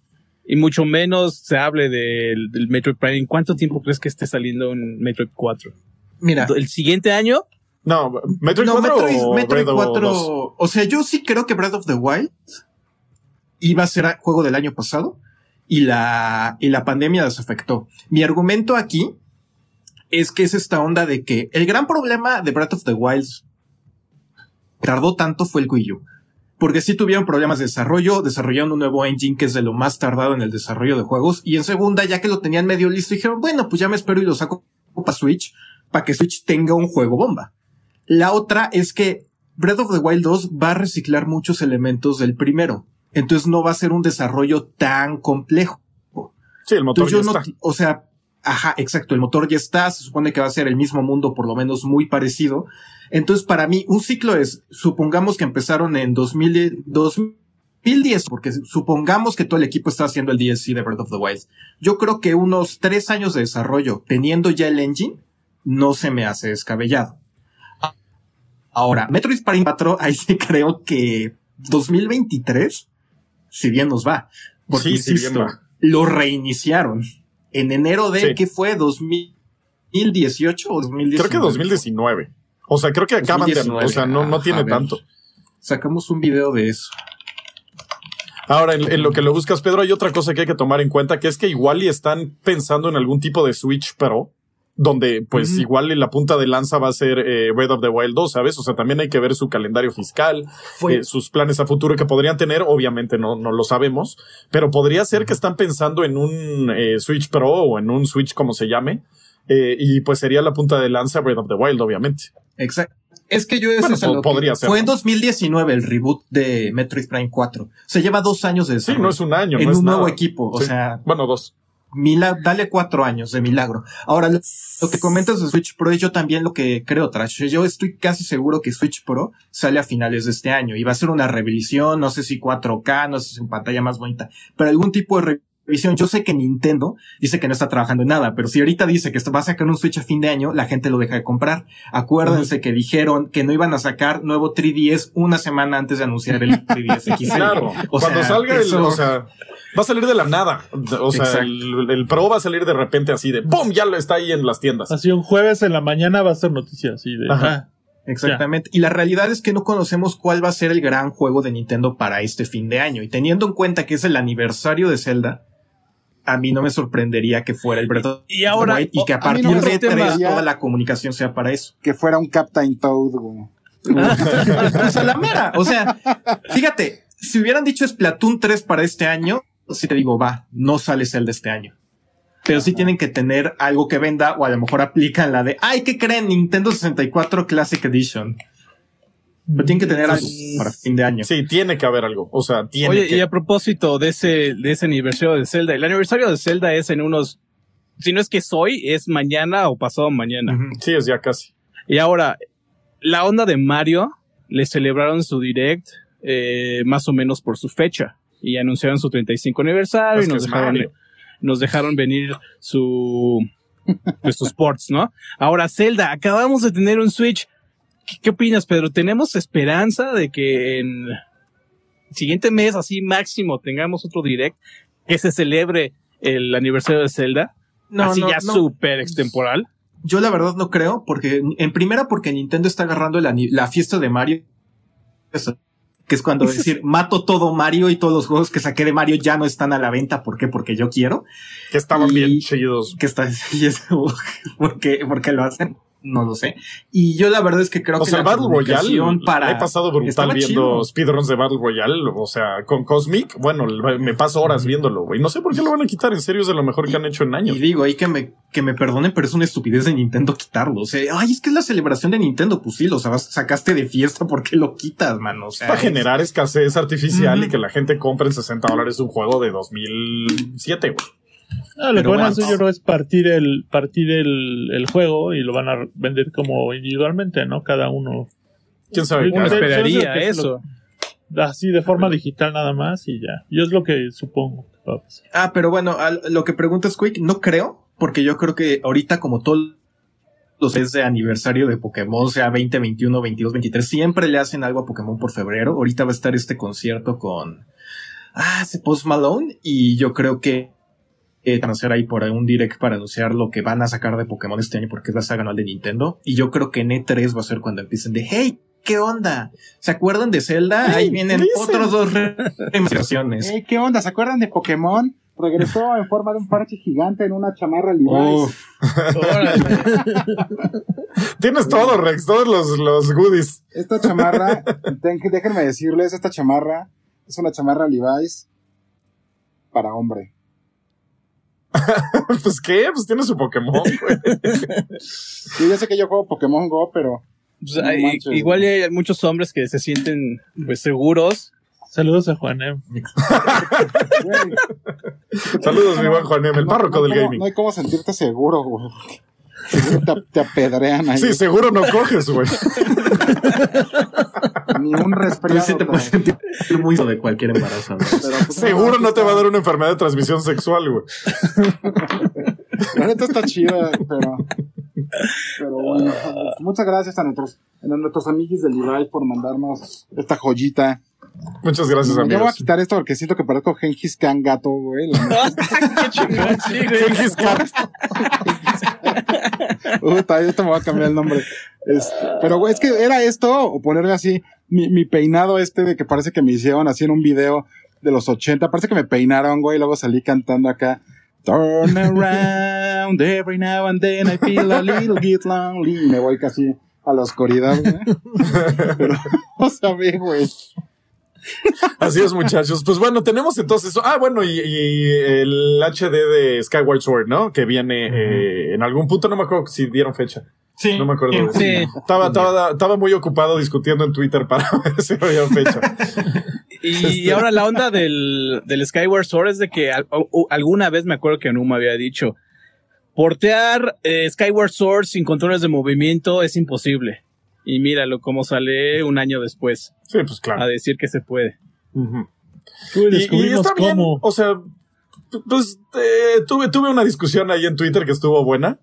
y mucho menos se hable del, del Metroid Prime, ¿en cuánto tiempo crees que esté saliendo un Metroid 4? Mira, ¿El siguiente año? No, Metroid no, 4 Metroid, o Metroid Bredo 4, 2? o sea, yo sí creo que Breath of the Wild iba a ser juego del año pasado y la, y la pandemia les afectó. Mi argumento aquí es que es esta onda de que el gran problema de Breath of the Wild tardó tanto fue el Wii U. Porque sí tuvieron problemas de desarrollo, desarrollaron un nuevo engine que es de lo más tardado en el desarrollo de juegos. Y en segunda, ya que lo tenían medio listo, dijeron, bueno, pues ya me espero y lo saco para Switch, para que Switch tenga un juego bomba. La otra es que Breath of the Wild 2 va a reciclar muchos elementos del primero. Entonces no va a ser un desarrollo tan complejo. Sí, el motor Entonces ya no, está. o sea, ajá, exacto, el motor ya está, se supone que va a ser el mismo mundo, por lo menos muy parecido. Entonces, para mí, un ciclo es, supongamos que empezaron en 2000, 2010, porque supongamos que todo el equipo está haciendo el DLC de Breath of the Wild. Yo creo que unos tres años de desarrollo, teniendo ya el engine, no se me hace descabellado. Ahora, Metroid Prime 4, ahí sí creo que 2023, si bien nos va. Porque, Sí, si va. lo reiniciaron en enero de, Sí. ¿qué fue? 2018 o 2019. Creo que 2019. O sea, creo que acaban de, 2019, o sea, no, tiene tanto. Sacamos un video de eso. Ahora, en, en lo que lo buscas, Pedro, hay otra cosa que hay que tomar en cuenta, que es que igual y están pensando en algún tipo de Switch Pro, donde pues igual y la punta de lanza va a ser eh, Breath of the Wild 2, ¿sabes? O sea, también hay que ver su calendario fiscal, eh, sus planes a futuro que podrían tener, obviamente no, no lo sabemos, pero podría ser que están pensando en un eh, Switch Pro o en un Switch como se llame, eh, y pues sería la punta de lanza Breath of the Wild, obviamente. Exacto. Es que yo eso Bueno, es lo que- podría ser, Fue en ¿no? 2019 el reboot de Metroid Prime 4. Se lleva dos años de Sí, desarrollo. no es un año, en no es un nuevo nada. equipo. O Sí. sea, Bueno, dos. mila- dale cuatro años de milagro. Ahora, lo, lo que comentas de Switch Pro es yo también lo que creo, Trash. Yo estoy casi seguro que Switch Pro sale a finales de este año y va a ser una revisión, no sé si 4K, no sé si en pantalla más bonita, pero algún tipo de revisión. Yo sé que Nintendo dice que no está trabajando en nada, pero si ahorita dice que va a sacar un Switch a fin de año, la gente lo deja de comprar. Acuérdense que dijeron que no iban a sacar nuevo 3DS una semana antes de anunciar el 3DS XL. Claro, O cuando sea, salga el, o sea, va a salir de la nada. O sea, el, el Pro va a salir de repente así de ¡pum! Ya lo está ahí en las tiendas. Así un jueves en la mañana va a ser noticia así de. Ajá. ah, Exactamente. Y la realidad es que no conocemos cuál va a ser el gran juego de Nintendo para este fin de año. Y teniendo en cuenta que es el aniversario de Zelda, a mí no me sorprendería que fuera el Breath of Y the ahora, Wild y que a partir no de 3 toda la comunicación sea para eso. Que fuera un Captain Toad, güey. pues a la mera. O sea, fíjate, si hubieran dicho Splatoon 3 para este año, sí te digo, va, no sale Zelda este año. Pero sí tienen que tener algo que venda o a lo mejor aplican la de, ay, ¿qué creen? Nintendo 64 Classic Edition. Pero tienen que tener algo para fin de año. Sí, tiene que haber algo. O sea, tiene Oye, que. y a propósito de ese, de ese aniversario de Zelda, el aniversario de Zelda es en unos, si no es que es hoy, es mañana o pasado mañana. Sí, es ya casi. Y ahora, la onda de Mario, le celebraron su direct eh, más o menos por su fecha y anunciaron su 35 aniversario Es y nos dejaron, Mario. nos dejaron venir su, pues, sus ports, ¿no? Ahora, Zelda, acabamos de tener un Switch. ¿Qué, qué opinas, Pedro? ¿Tenemos esperanza de que en siguiente mes, así máximo, tengamos otro direct que se celebre el aniversario de Zelda? No, así no, ya no. súper extemporal. Yo la verdad no creo, porque en primera porque Nintendo está agarrando la, fiesta de Mario. Eso, que es cuando decir, mato todo Mario y todos los juegos que saqué de Mario ya no están a la venta. ¿Por qué? Porque yo quiero. Que estaban Y- bien chidos. Que está, y eso, ¿por qué, por qué lo hacen? No lo sé. Y yo la verdad es que creo O que sea, la Battle Royale, para he pasado brutal viendo speedruns de Battle Royale. O sea, con Cosmic, bueno, me paso horas viéndolo, güey. No sé por qué lo van a quitar. En serio, es de lo mejor que han hecho en años. Y digo ahí que me, que me perdonen, pero es una estupidez de Nintendo quitarlo. O sea, ay, es que es la celebración de Nintendo. Pues sí, lo sacaste de fiesta, ¿por qué lo quitas, mano? O sea, Para es- generar escasez artificial y que la gente compre en 60 dólares un juego de 2007, güey. Ah, lo Pero que van a bueno. hacer yo creo es partir el, partir el, el juego y lo van a vender como individualmente, ¿no? Cada uno. ¿Quién sabe? Uno esperaría eso. Así de forma digital nada más y ya. Yo es lo que supongo que va a pasar. Ah, pero bueno, al- lo que preguntas, Quick, no creo, porque yo creo que ahorita como todos los es de aniversario de Pokémon, sea 20, 21, 22, 23, siempre le hacen algo a Pokémon por febrero. Ahorita va a estar este concierto con, ah, ese Post Malone, y yo creo que eh, van a hacer ahí por ahí un direct para anunciar lo que van a sacar de Pokémon este año porque es la saga anual de Nintendo. Y yo creo que en E3 va a ser cuando empiecen de, hey, ¿qué onda? ¿Se acuerdan de Zelda? Ahí vienen dicen. otros dos remasterizaciones. Ey, ¿Qué onda? ¿Se acuerdan de Pokémon? Regresó en forma de un parche gigante en una chamarra Levi's. Tienes todo, Rex, todos los, los goodies. Esta chamarra, déjenme decirles, esta chamarra es una chamarra Levi's para hombre. pues qué, pues tiene su Pokémon, güey. Yo ya sé que yo juego Pokémon Go, pero Pues, No hay- manches, igual güey. hay muchos hombres que se sienten pues seguros. Saludos a Juanem. güey, Saludos, mi buen Juanem, el no- párroco no del gaming. No hay cómo sentirte seguro, güey. Te apedrean ahí. Sí, seguro no coges, güey. Ni un tú resfriado. sí te puedes sentir muy de cualquier embarazo. pues, Seguro no te va a dar una enfermedad de transmisión sexual, güey. La neta está chida, pero. Pero bueno, muchas gracias a nuestros, a nuestros amigos de Levi por mandarnos esta joyita. Muchas gracias, Ya voy a amigos. quitar esto porque siento que parezco Gengis Khan gato, güey. la neta. Qué chingón, sí, güey. Gengis Khan. Puta, ahorita me voy a cambiar el nombre. Este, pero, güey, es que era esto, o ponerle así, mi, mi peinado este de que parece que me hicieron así en un video de los 80. Parece que me peinaron, güey, y luego salí cantando acá. Turn around every now and then I feel a little bit lonely. Y me voy casi a la oscuridad, güey. Pero, no sabía, güey. Así es, muchachos. Pues bueno, tenemos entonces. Ah, bueno, y, y el HD de Skyward Sword, ¿no? Que viene eh, en algún punto, no me acuerdo si dieron fecha. Sí, No me acuerdo. Sí. Estaba, estaba, estaba muy ocupado discutiendo en Twitter para ver si había fecha. Y Este- ahora la onda del, del Skyward Sword es de que al- o- o- alguna vez me acuerdo que Anuma había dicho, portear eh, Skyward Sword sin controles de movimiento es imposible. Y míralo cómo sale un año después Sí, pues a claro. decir que se puede. Y, está bien. O sea, pues eh, tuve, tuve una discusión ahí en Twitter que estuvo buena.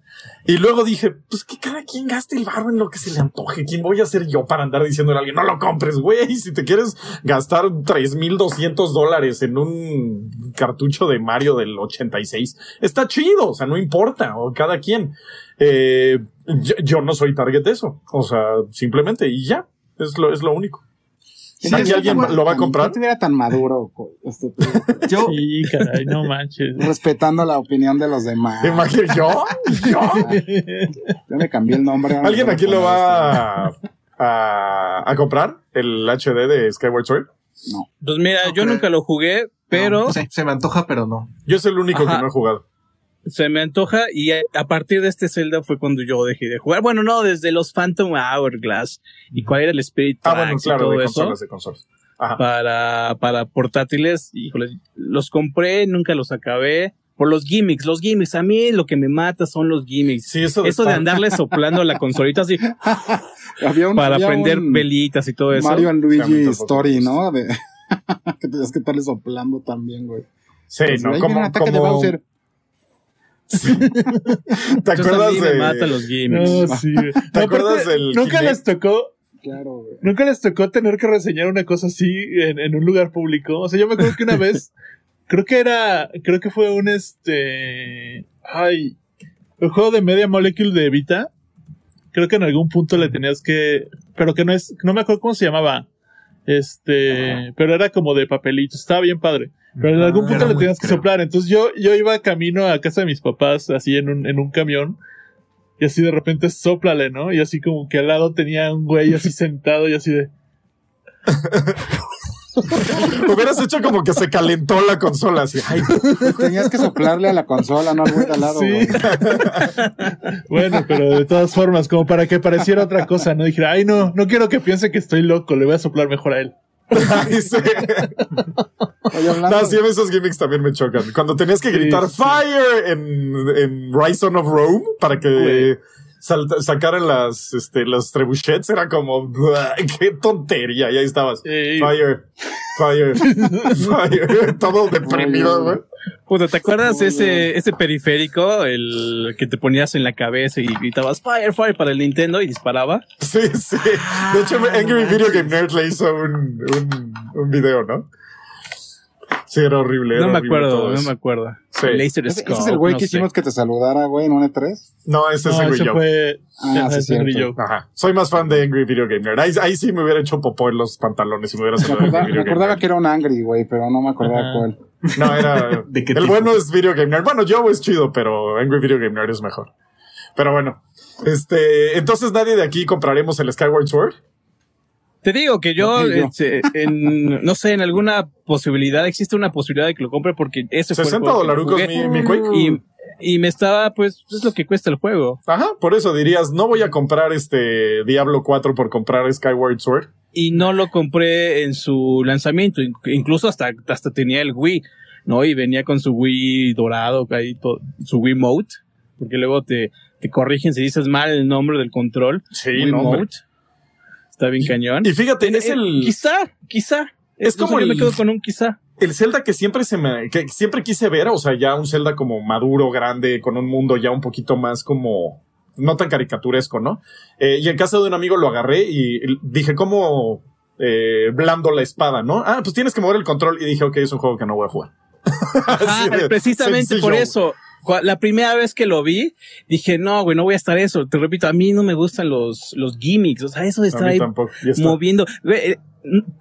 Y luego dije, pues que cada quien gaste el barro en lo que se le antoje. ¿Quién voy a ser yo para andar diciéndole a alguien, no lo compres, güey? Si te quieres gastar 3.200 dólares en un cartucho de Mario del 86, está chido. O sea, no importa. O cada quien. Eh, yo, yo no soy target de eso. O sea, simplemente y ya. Es lo, es lo único. Si alguien lo va a comprar. No tuviera tan maduro, este, Yo, Sí, caray, no manches. respetando la opinión de los demás. Imagínate, yo, yo. Yo me cambié el nombre. ¿Alguien aquí lo va a, a, a comprar? ¿El HD de Skyward Sword? este. No. Pues mira, No yo nunca lo jugué, pero no, se, se me antoja, pero no. Yo es el único Ajá. que no he jugado. Se me antoja y a, partir de este Zelda fue cuando yo dejé de jugar. Bueno, no, desde los Phantom Hourglass y cuál era el Spirit Ah, bueno, y claro, todo de eso. consolas, de consolas. Ajá. para, para portátiles, híjole, los compré, nunca los acabé. Por los gimmicks, los gimmicks, a mí lo que me mata son los gimmicks. Sí, eso de, Eso de andarle soplando a la consolita así Había un, para había prender un velitas y todo eso. Mario and Luigi Story, me ¿no? De, que tenías que estarle soplando también, güey. Sí, Pues, no, como- ¿Te acuerdas me de, los. No, sí. ¿Te acuerdas del Nunca Kinect? les tocó, Claro, güey. nunca les tocó tener que reseñar una cosa así en, en un lugar público. O sea, yo me acuerdo que una vez, creo que era, creo que fue un este, ay, el juego de Media Molecule de Vita. Creo que en algún punto le tenías que, pero que no es, no me acuerdo cómo se llamaba. Este, pero era como de papelito, estaba bien padre. Pero en algún punto le tenías que creo. soplar. Entonces yo, yo iba camino a casa de mis papás, así en un, en un camión. Y así de repente soplale, ¿no? Y así como que al lado tenía un güey así sentado y así de. Hubieras hecho como que se calentó la consola así. Ay, Tenías que soplarle a la consola, no al güey de al lado, Sí. Bueno, pero de todas formas, como para que pareciera otra cosa, ¿no? Dijera, ay, no, no quiero que piense que estoy loco, le voy a soplar mejor a él. ay, sí. No, sí, esos gimmicks también me chocan. Cuando tenías que Sí, gritar sí. Fire en, en Rise of Rome para que Güey. Salta- sacaran las, este, los trebuchets, era como, "Buah, qué tontería. Y ahí estabas. Ey. Fire, fire, fire. Todo deprimido, güey. Puta, ¿te acuerdas ese, ese periférico, el que te ponías en la cabeza y gritabas Fire, Fire para el Nintendo y disparaba? Sí, sí. De hecho, Angry Video Game Nerd le hizo un, un, un video, ¿no? Sí, era horrible. No era me horrible acuerdo, no me acuerdo. Sí. Laser Ese, Scope. ese es el güey no que sé. hicimos que te saludara, güey, en un E3. No, ese es No, Angry ese Joe. fue. Ah, Ajá, sí, Angry. Ajá. Soy más fan de Angry Video Game Nerd. Ahí, ahí sí me hubiera hecho popó en los pantalones si me hubiera Me saludado me acordaba que era un Angry, güey, pero no me acordaba Ajá. cuál. No, era. ¿De qué el tipo? bueno es Video Game Nerd. Bueno, Joe es chido, pero Angry Video Game Nerd es mejor. Pero bueno. Este, entonces nadie de aquí compraremos el Skyward Sword. Te digo que yo, yo. este, en, no sé, en alguna posibilidad, existe una posibilidad de que lo compre porque el 60 juego que dolarucos mi, mi Quake. y, y me estaba, pues, es lo que cuesta el juego. Ajá, por eso dirías, no voy a comprar este Diablo 4 por comprar Skyward Sword. Y no lo compré en su lanzamiento, in- incluso hasta, hasta tenía el Wii, ¿no? Y venía con su Wii dorado, ahí su Wii Mode, porque luego te, te corrigen si dices mal el nombre del control. Sí, Wii no. Mode. Está bien cañón. Y fíjate, es el, Quizá, quizá. Es como yo me el- quedo con un quizá. el Zelda que siempre se me, que siempre quise ver, o sea, ya un Zelda como maduro, grande, con un mundo ya un poquito más como, no tan caricaturesco, ¿no? Eh, y en casa de un amigo lo agarré y dije, ¿cómo eh, blando la espada, no? Ah, pues tienes que mover el control y dije, ok, es un juego que no voy a jugar. De precisamente sencillo, por eso. La primera vez que lo vi, dije, no, güey, no voy a estar eso. Te repito, a mí no me gustan los, los gimmicks. O sea, eso de estar ahí tampoco. Moviendo. Güey, eh,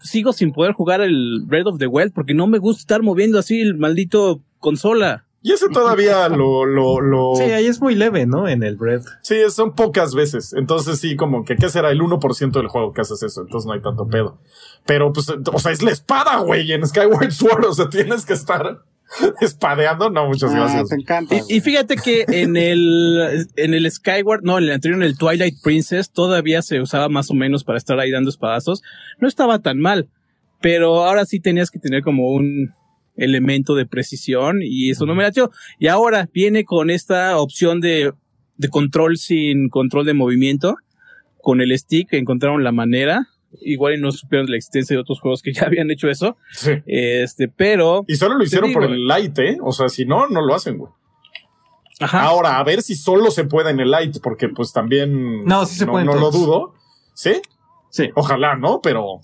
sigo sin poder jugar el Breath of the Wild porque no me gusta estar moviendo así el maldito consola. Y ese todavía lo, lo, lo, Sí, ahí es muy leve, ¿no? En el Red. Sí, son pocas veces. Entonces sí, como que, ¿qué será? El 1% del juego que haces eso. Entonces no hay tanto pedo. Pero pues, o sea, es la espada, güey, en Skyward Sword. O sea, tienes que estar espadeando. No, muchas Ah, gracias. te encanta. Y, y fíjate que en el, en el Skyward, no, en el anterior, en el Twilight Princess, todavía se usaba más o menos para estar ahí dando espadazos. No estaba tan mal, pero ahora sí tenías que tener como un elemento de precisión y eso no me latió. Y ahora viene con esta opción de, de control sin control de movimiento. Con el stick encontraron la manera. Igual y no supieron de la existencia de otros juegos que ya habían hecho eso. Sí. Este, pero, Y solo lo hicieron digo, por el light, ¿eh? O sea, si no, no lo hacen, güey. ajá. Ahora, a ver si solo se puede en el light, porque pues también. No, sí se puede en No lo dudo. ¿Sí? Sí. Ojalá, ¿no? Pero.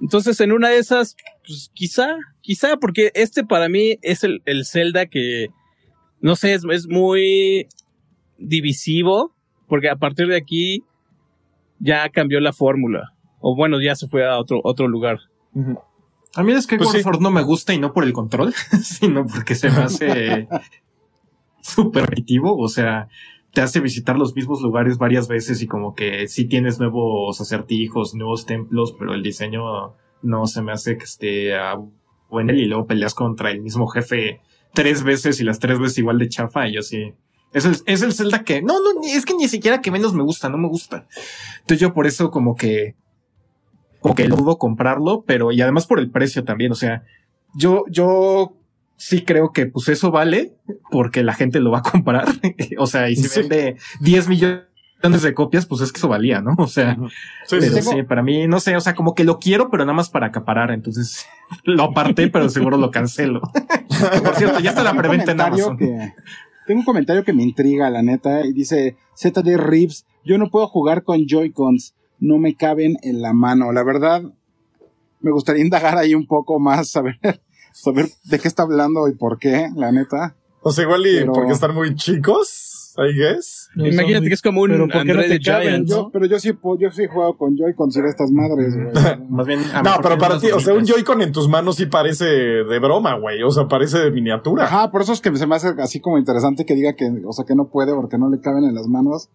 Entonces, en una de esas, pues quizá, quizá, porque este para mí es el, el Zelda que, no sé, es, es muy divisivo, porque a partir de aquí ya cambió la fórmula. O bueno, ya se fue a otro, otro lugar. A mí el Skyward Pues sí. Sword no me gusta y no por el control, sino porque se me hace súper repetitivo. O sea, te hace visitar los mismos lugares varias veces y como que sí tienes nuevos acertijos, nuevos templos, pero el diseño no se me hace que esté a bueno y luego peleas contra el mismo jefe tres veces y las tres veces igual de chafa y yo sí. Es el, es el Zelda que, no, no, es que ni siquiera que menos me gusta, no me gusta. Entonces yo por eso como que, como que dudo comprarlo, pero y además por el precio también, o sea, yo, yo sí creo que pues eso vale porque la gente lo va a comprar. o sea, y si Sí. vende 10 millones de copias, pues es que eso valía, ¿no? O sea, Sí, pero sí, para mí, no sé, o sea, como que lo quiero, pero nada más para acaparar. Entonces lo aparté, pero seguro lo cancelo. Por cierto, ya está la preventa en Amazon. que- tengo un comentario que me intriga, la neta, y dice ZD Reeves, yo no puedo jugar con Joy-Cons, no me caben en la mano. La verdad, me gustaría indagar ahí un poco más, saber, saber de qué está hablando y por qué, la neta. O sea, igual y Pero- porque están muy chicos, I guess. No Imagínate que es como un Pero ¿por qué no André te the caben, Giant. Yo, pero yo sí, puedo- yo sí he jugado con Joy-Cons y de estas madres, güey. Más bien, No, pero para ti, o sea, un. Joy-Con en tus manos sí parece de broma, güey. O sea, parece de miniatura. Ajá, por eso es que se me hace así como interesante que diga que, o sea, que no puede porque no le caben en las manos.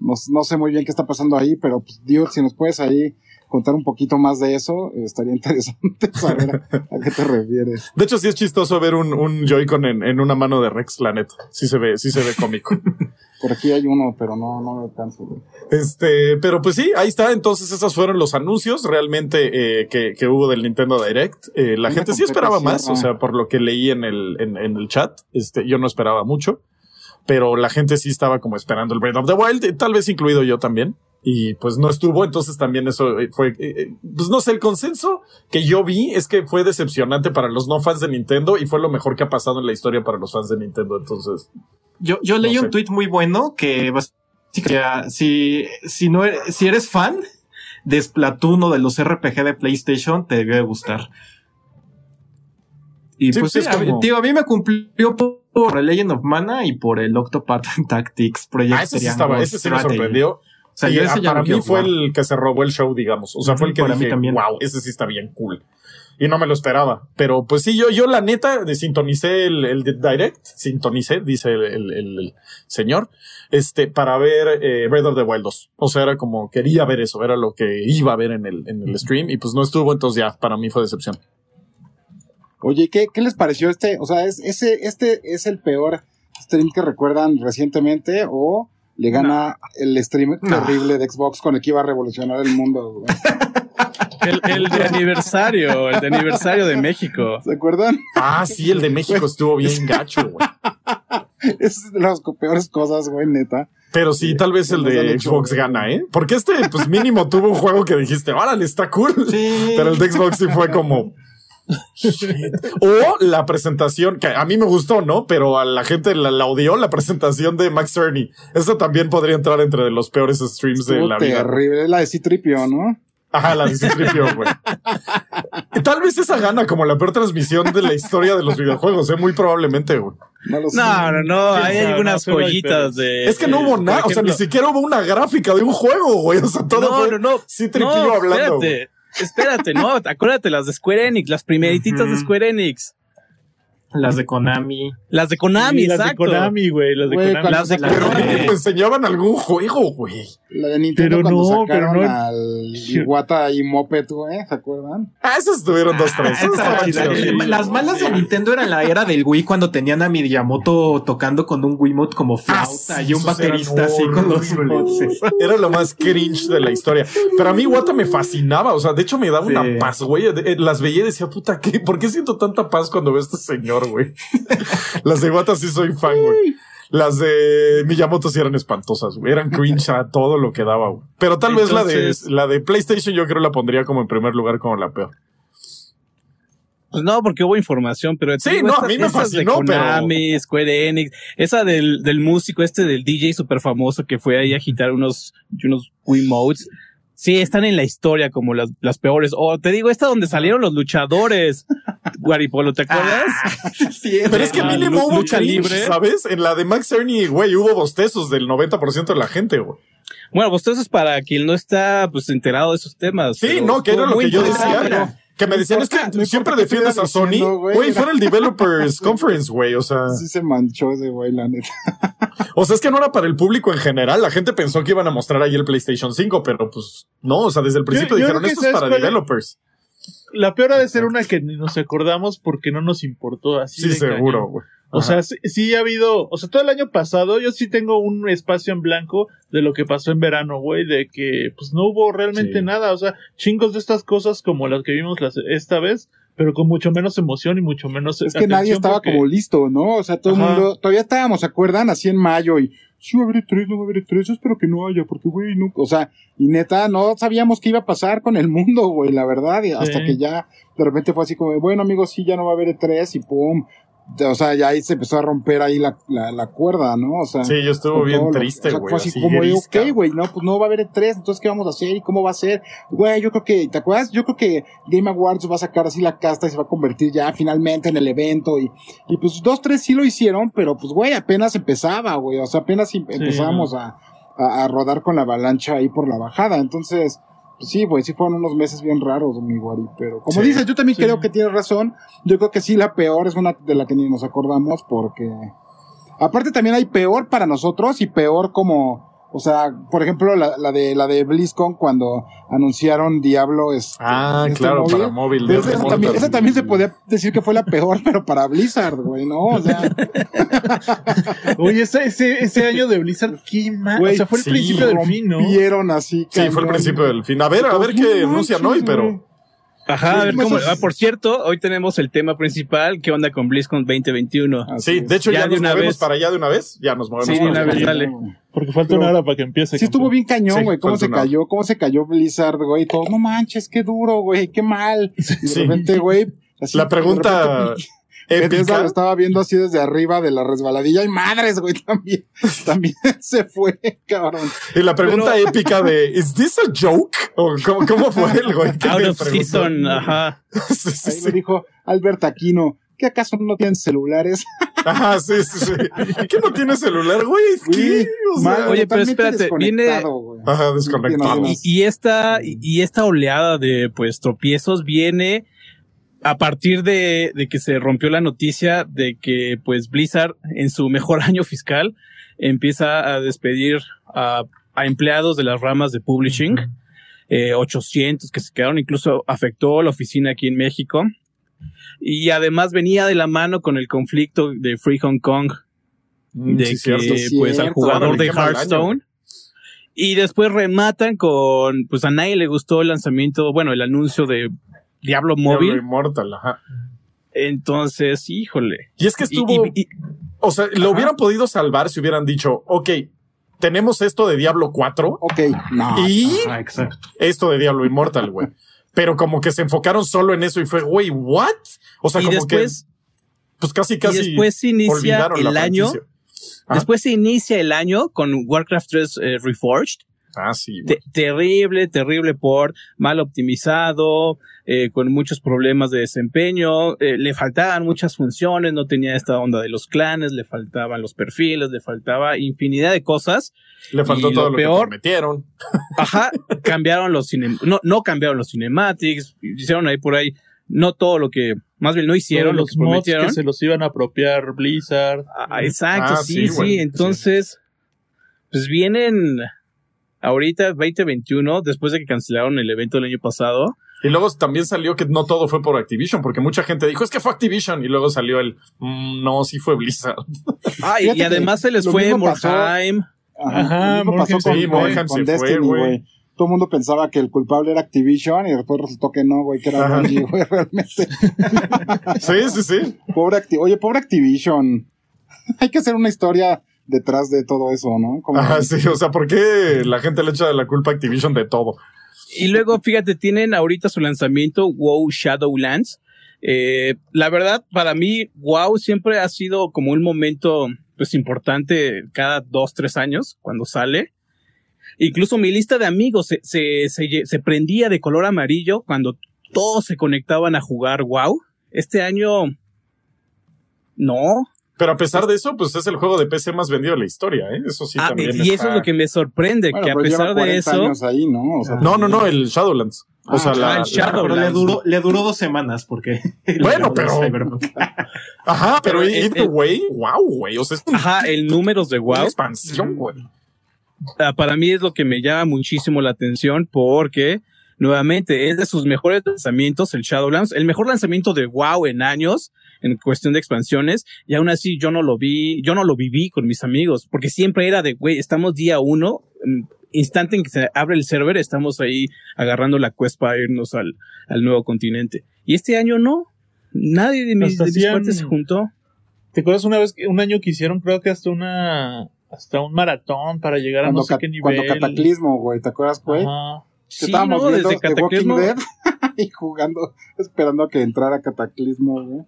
No, no sé muy bien qué está pasando ahí, pero pues, Dios, si nos puedes ahí contar un poquito más de eso, estaría interesante saber a, a qué te refieres. De hecho, sí es chistoso ver un, un Joy-Con en, en una mano de Rex, la neta. Sí se ve, sí se ve cómico. Por aquí hay uno, pero no, no lo alcanzo, güey. Este, pero pues sí, ahí está. Entonces, esos fueron los anuncios realmente eh, que, que hubo del Nintendo Direct. Eh, la Una gente sí esperaba más, o sea, por lo que leí en el, en, en el chat, este, yo no esperaba mucho, pero la gente sí estaba como esperando el Breath of the Wild, eh, tal vez incluido yo también. Y pues no estuvo, entonces también eso eh, fue, eh, pues no sé, el consenso que yo vi es que fue decepcionante para los no fans de Nintendo y fue lo mejor que ha pasado en la historia para los fans de Nintendo. Entonces, Yo, yo leí No sé. un tweet muy bueno que si, si no eres, si eres fan de Splatoon o de los RPG de PlayStation, te debió de gustar. Y Sí, pues sí, es a mí- como- tío, a mí me cumplió por, por el Legend of Mana y por el Octopath Tactics Project Ah, ese sí estaba, ese sí me sorprendió. O sea, Y, yo ese ya para mí fue el que se robó el show, digamos. O sea, fue el que mí wow, ese sí está bien cool. Y no me lo esperaba. Pero pues sí, yo, yo la neta sintonicé el, el direct, sintonicé, dice el, el- el señor, este, para ver eh, Breath of the Wild 2. O sea, era como, quería ver eso, era lo que iba a ver en el, en el stream y pues no estuvo, entonces ya, para mí fue decepción. Oye, ¿qué, ¿qué les pareció este? O sea, ¿es, ese, ¿este es el peor stream que recuerdan recientemente o le gana el stream No. terrible de Xbox con el que iba a revolucionar el mundo? güey? El, el de aniversario, el de aniversario de México. ¿Se acuerdan? Ah, sí, el de México estuvo bien gacho, güey. Es de las peores cosas, güey, neta. Pero sí, tal vez el de Xbox gana, ¿eh? Porque este, pues mínimo tuvo un juego que dijiste, órale, está cool. Sí. Pero el de Xbox sí fue como. O la presentación, que a mí me gustó, ¿no? Pero a la gente la, la odió, la presentación de Max Cerny. Eso también podría entrar entre los peores streams de la vida. terrible. La de Citripio, ¿no? Ajá, la de Citripio, güey. Tal vez esa gana como la peor transmisión de la historia de los videojuegos, ¿eh? Muy probablemente, güey. No. No, no, no, hay no, algunas no, joyitas de. Es que no hubo nada, o sea, ni siquiera hubo una gráfica de un juego, güey. O sea, todo no, fue no, no. Citripio no, hablando. güey. Espérate, no, acuérdate las de Square Enix, las primeritas de Ujú. Square Enix. Las de Konami. Las de Konami, Sí, las de exacto. Konami, güey, las de Konami. Las de sacaron- Pero Konami. mínimo enseñaban algún juego, güey. La de Nintendo Pero cuando no, sacaron pero no- al Iwata y Moped, güey, ¿se acuerdan? Ah, esos estuvieron dos, tres. Ah, Las malas de Nintendo eran la era del Wii cuando tenían a Miyamoto tocando con un Wiimote como flauta Ah, sí, y un baterista así con los bots. Era lo más cringe de la historia. Pero a mí Wata me fascinaba. O sea, de hecho me daba Sí. una paz, güey. Eh, Las veía y decía, puta, ¿qué? ¿por qué siento tanta paz cuando veo a este señor, güey? Las de Wata sí soy fan, güey. Las de Miyamoto sí eran espantosas, güey. Eran cringe a todo lo que daba, güey. Pero tal vez la de, la de PlayStation yo creo la pondría como en primer lugar como la peor. Pues no, porque hubo información, pero Sí, no, a mí me fascinó, de Konami, Square Enix, esa del, del músico este del DJ super famoso que fue ahí a agitar unos, unos Wiimotes. Sí, están en la historia como las, las peores. O te digo, esta donde salieron los luchadores. Guaripolo, ¿te acuerdas? Sí, Pero es que Ah, mínimo hubo lucha cringe, libre. ¿sabes? En la de Max Cerny, güey, hubo bostezos del 90% de la gente, güey. Bueno, es para quien no está pues enterado de esos temas. Sí, pero no, que era lo que yo decía. Que me decían, importa, es que no siempre defiendes a Sony. diciendo, güey, Güey, fue en el Developers Conference, güey. O sea, Sí se manchó ese güey, la neta. o sea, es que no era para el público en general. La gente pensó que iban a mostrar ahí el PlayStation 5, pero pues no. O sea, desde el principio yo dijeron, esto es ¿sabes para es? La peor ha de ser una que ni nos acordamos porque no nos importó así. Sí, de seguro, güey. O sea, sí, sí ha habido, o sea, todo el año pasado yo sí tengo un espacio en blanco de lo que pasó en verano, güey, de que pues no hubo realmente Sí. nada, o sea, chingos de estas cosas como las que vimos las, esta vez, pero con mucho menos emoción y mucho menos Es que nadie estaba porque- como listo, ¿no? O sea, todo el mundo, todavía estábamos, ¿se acuerdan? Así en mayo y sí va a haber tres, no va a haber tres, yo espero que no haya, porque güey, no, o sea, y neta, no sabíamos qué iba a pasar con el mundo, güey, la verdad, y hasta Sí. que ya de repente fue así como, bueno amigos, sí, ya no va a haber tres y pum, o sea, ya ahí se empezó a romper ahí la, la, la cuerda, ¿no? O sea, Sí, yo estuvo con bien lo- triste, o sea, güey. Fue así así como, ok, güey, no, pues no va a haber tres, entonces, ¿qué vamos a hacer? ¿Y cómo va a ser? Güey, yo creo que, ¿te acuerdas? Yo creo que Game Awards va a sacar así la casta y se va a convertir ya finalmente en el evento y, y pues dos, tres sí lo hicieron, pero pues, güey, apenas empezaba, güey, o sea, apenas em- empezábamos a, a, a rodar con la avalancha ahí por la bajada, entonces, pues sí, güey, sí fueron unos meses bien raros, mi guari, pero como Sí, dices, yo también sí. creo que tienes razón, yo creo que sí, la peor es una de la que ni nos acordamos porque... Aparte también hay peor para nosotros y peor como, o sea, por ejemplo, la, la de la de BlizzCon cuando anunciaron Diablo es Ah, este claro, móvil. para móvil. De esa, también, esa también se podía decir que fue la peor, pero para Blizzard, güey, ¿no? O sea, Oye, ese, ese, ese año de Blizzard, qué mal, Güey, o sea, fue el sí, principio del fin, ¿no? vieron así. Sí, fue el principio del fin. A ver, a ver qué anuncian hoy, pero. Ajá, a ver Sí, cómo. pues, ah, por cierto, hoy tenemos el tema principal. ¿Qué onda con BlizzCon 2021? Así Sí, es. de hecho ya, Ya de nos una movemos vez. para allá de una vez. Ya nos movemos Sí, de para una allá. vez, dale. Porque falta Pero- una hora para que empiece. Sí estuvo bien cañón, Sí, güey, cómo se cayó, cómo se cayó Blizzard, güey, y todos, no manches, qué duro, güey, qué mal. Y de Sí. repente, güey, La pregunta épica. lo estaba viendo así desde arriba de la resbaladilla y madres, güey, también, también se fue, cabrón. Y la pregunta épica de ¿Is this a joke? ¿O cómo, cómo fue el güey? Out of season, ajá. Sí, sí, Ahí sí. me dijo Albert Aquino, ¿qué acaso no tienen celulares? Ajá, sí, sí, sí. ¿Qué no tiene celular, güey? ¿Qué? O sea, Mal, Oye, pero espérate, viene- desconectado, güey. Ajá, desconectado. Y, y esta, y- esta oleada de pues tropiezos viene a partir de, de que se rompió la noticia de que pues Blizzard en su mejor año fiscal empieza a despedir a, a empleados de las ramas de publishing, eh, 800 que se quedaron, incluso afectó la oficina aquí en México. Y además venía de la mano con el conflicto de Free Hong Kong, Mm, de sí, que cierto. pues al jugador de Hearthstone. Y después rematan con, pues a nadie le gustó el lanzamiento, bueno, el anuncio de Diablo Diablo Móvil. Immortal, ajá. Entonces, híjole. Y es que estuvo, y- y- o sea, lo hubieran podido salvar si hubieran dicho, ok, tenemos esto de Diablo 4 Ok, no. y Ah, exacto. esto de Diablo Immortal, güey. Pero como que se enfocaron solo en eso y fue, güey, ¿what? O sea, y como después, que, pues casi, y casi después se inicia el año. Ah. Después se inicia el año con Warcraft 3 eh, Reforged. Ah, sí. Te- terrible, terrible por mal optimizado, eh, con muchos problemas de desempeño, eh, le faltaban muchas funciones, no tenía esta onda de los clanes, le faltaban los perfiles, le faltaba infinidad de cosas. Le faltó y todo lo lo, peor- que prometieron. Ajá, cambiaron los cinem no, no cambiaron los cinematics, hicieron ahí por ahí, no todo lo que, más bien no hicieron lo los que mods prometieron. que se los iban a apropiar Blizzard. Ah, exacto, Ah, sí, sí, entonces, pues vienen ahorita 2021, después de que cancelaron el evento del año pasado. Y luego también salió que no todo fue por Activision, porque mucha gente dijo, es que fue Activision. Y luego salió el, "Mm, no, sí fue Blizzard. Ah, y, además se les fue Morheim. Ajá, lo pasó con, sí, con- se Destiny, güey. güey. Todo el mundo pensaba que el culpable era Activision y después resultó que no, güey, que era. Bungie, güey, realmente. Sí, sí, sí. Pobre Acti- Oye, pobre Activision. Hay que hacer una historia detrás de todo eso, ¿no? Como- Ajá, sí. O sea, ¿por qué la gente le echa la culpa a Activision de todo? Y luego, fíjate, tienen ahorita su lanzamiento WoW Shadowlands. Eh, la verdad, para mí, WoW siempre ha sido como un momento pues importante cada dos, tres años cuando sale. Incluso mi lista de amigos se, se, se, se prendía de color amarillo cuando todos se conectaban a jugar WoW. Este año, no. Pero a pesar de eso, pues es el juego de PC más vendido de la historia, ¿eh? Eso sí Ah, también y eso es lo que me sorprende, Bueno, que a lleva pesar de 40 eso, años ahí, ¿no? O sea, No, no, no, el Shadowlands. O Ah, sea, la, ah, el la- Shadow- Pero le duró, le duró dos semanas porque. Bueno, pero-. Ajá, pero, Pero Eat el- the el- Way, wow, güey. O sea, es ajá, el números de WoW expansión, güey. Ah, para mí es lo que me llama muchísimo la atención porque nuevamente es de sus mejores lanzamientos el Shadowlands, el mejor lanzamiento de WoW en años en cuestión de expansiones y aún así yo no lo vi, yo no lo viví con mis amigos porque siempre era de, güey, estamos día uno, instante en que se abre el server, estamos ahí agarrando la quest para irnos al, al nuevo continente. Y este año no, nadie de mis, de mis hacían- cuates se juntó. ¿Te acuerdas una vez, que un año que hicieron, creo que hasta una, hasta un maratón para llegar a cuando, no sé qué nivel? cuando Cataclismo, güey, ¿te acuerdas, güey? Ajá. Que Sí, estábamos no, desde The Walking Cataclismo. Dead y jugando, esperando a que entrara Cataclismo, güey.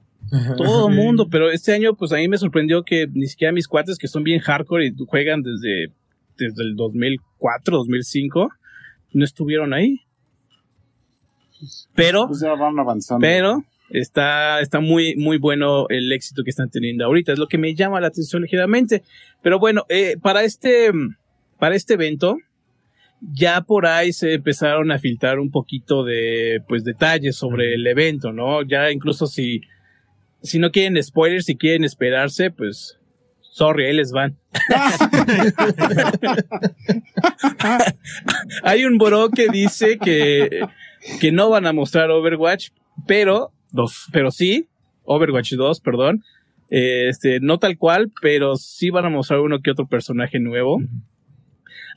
Todo el mundo, pero este año pues a mí me sorprendió que ni siquiera mis cuates que son bien hardcore y juegan desde, desde el 2004, 2005, no estuvieron ahí. Pero, Pues ya van avanzando. pero está, está muy, muy bueno el éxito que están teniendo ahorita. Es lo que me llama la atención ligeramente. Pero bueno, eh, para este, para este evento, ya por ahí se empezaron a filtrar un poquito de, pues, detalles sobre el evento, ¿no? Ya incluso si, si no quieren spoilers, si quieren esperarse, pues, sorry, ahí les van. Hay un bro que dice que, que no van a mostrar Overwatch, pero, Dos. pero sí, Overwatch 2, perdón. Este, no tal cual, pero sí van a mostrar uno que otro personaje nuevo.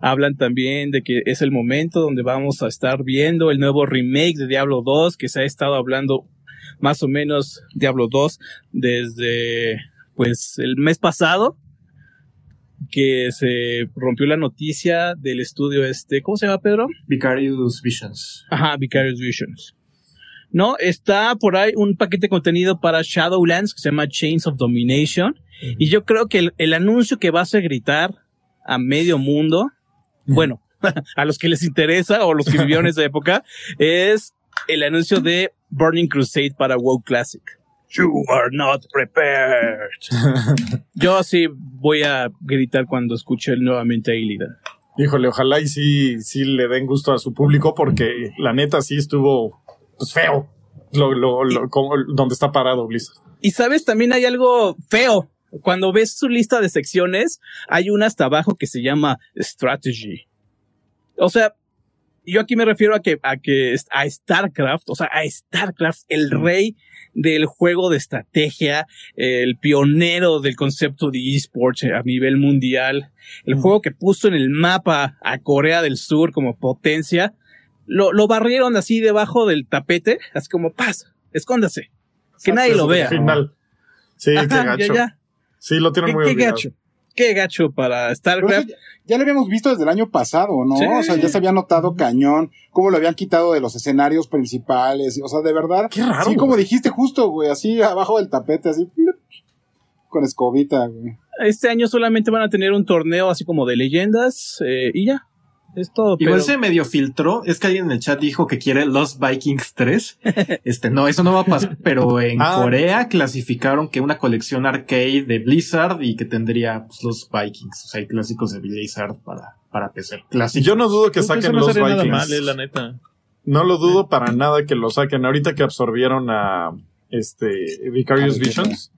Hablan también de que es el momento donde vamos a estar viendo el nuevo remake de Diablo 2, que se ha estado hablando más o menos Diablo 2 desde pues el mes pasado que se rompió la noticia del estudio este, ¿cómo se llama Pedro? Vicarious Visions. Ajá, Vicarious Visions. No, está por ahí un paquete de contenido para Shadowlands que se llama Chains of Domination. Y yo creo que el, el anuncio que va a hacer gritar a medio mundo, bueno, a los que les interesa o los que vivieron esa época, es el anuncio de Burning Crusade para WoW Classic. You are not prepared. Yo sí voy a gritar cuando escuche nuevamente a Illidan. Híjole, ojalá y sí, sí le den gusto a su público porque la neta sí estuvo pues, feo lo, lo, lo, como- donde está parado Blizzard. Y sabes, también hay algo feo. Cuando ves su lista de secciones, hay una hasta abajo que se llama Strategy. O sea, yo aquí me refiero a que, a que, a StarCraft, o sea, a StarCraft, el rey del juego de estrategia, el pionero del concepto de esports a nivel mundial, el juego que puso en el mapa a Corea del Sur como potencia, lo, lo barrieron así debajo del tapete, así como paz, escóndase, que nadie lo vea. Final. Sí, qué Ajá, gacho. ya, ya. Sí, lo tienen Qué, muy qué gacho. Qué gacho para StarCraft. ya, ya lo habíamos visto desde el año pasado, ¿no? Sí. O sea, ya se había notado cañón, cómo lo habían quitado de los escenarios principales. O sea, de verdad. Qué raro, Sí, como güey. dijiste justo, güey, así abajo del tapete, así. Con escobita, güey. Este año solamente van a tener un torneo así como de leyendas eh, y ya. Es todo. Igual pero- se medio filtró. Es que alguien en el chat dijo que quiere Los Vikings 3. Este, no, eso no va a pasar. Pero en Ah. Corea clasificaron que una colección arcade de Blizzard y que tendría pues, los Vikings. O sea, hay clásicos de Blizzard para, para PC. Clásicos. Yo no dudo que saquen no los Vikings. mal, eh, la neta. No lo dudo para nada que lo saquen. Ahorita que absorbieron a este Vicarious Visions.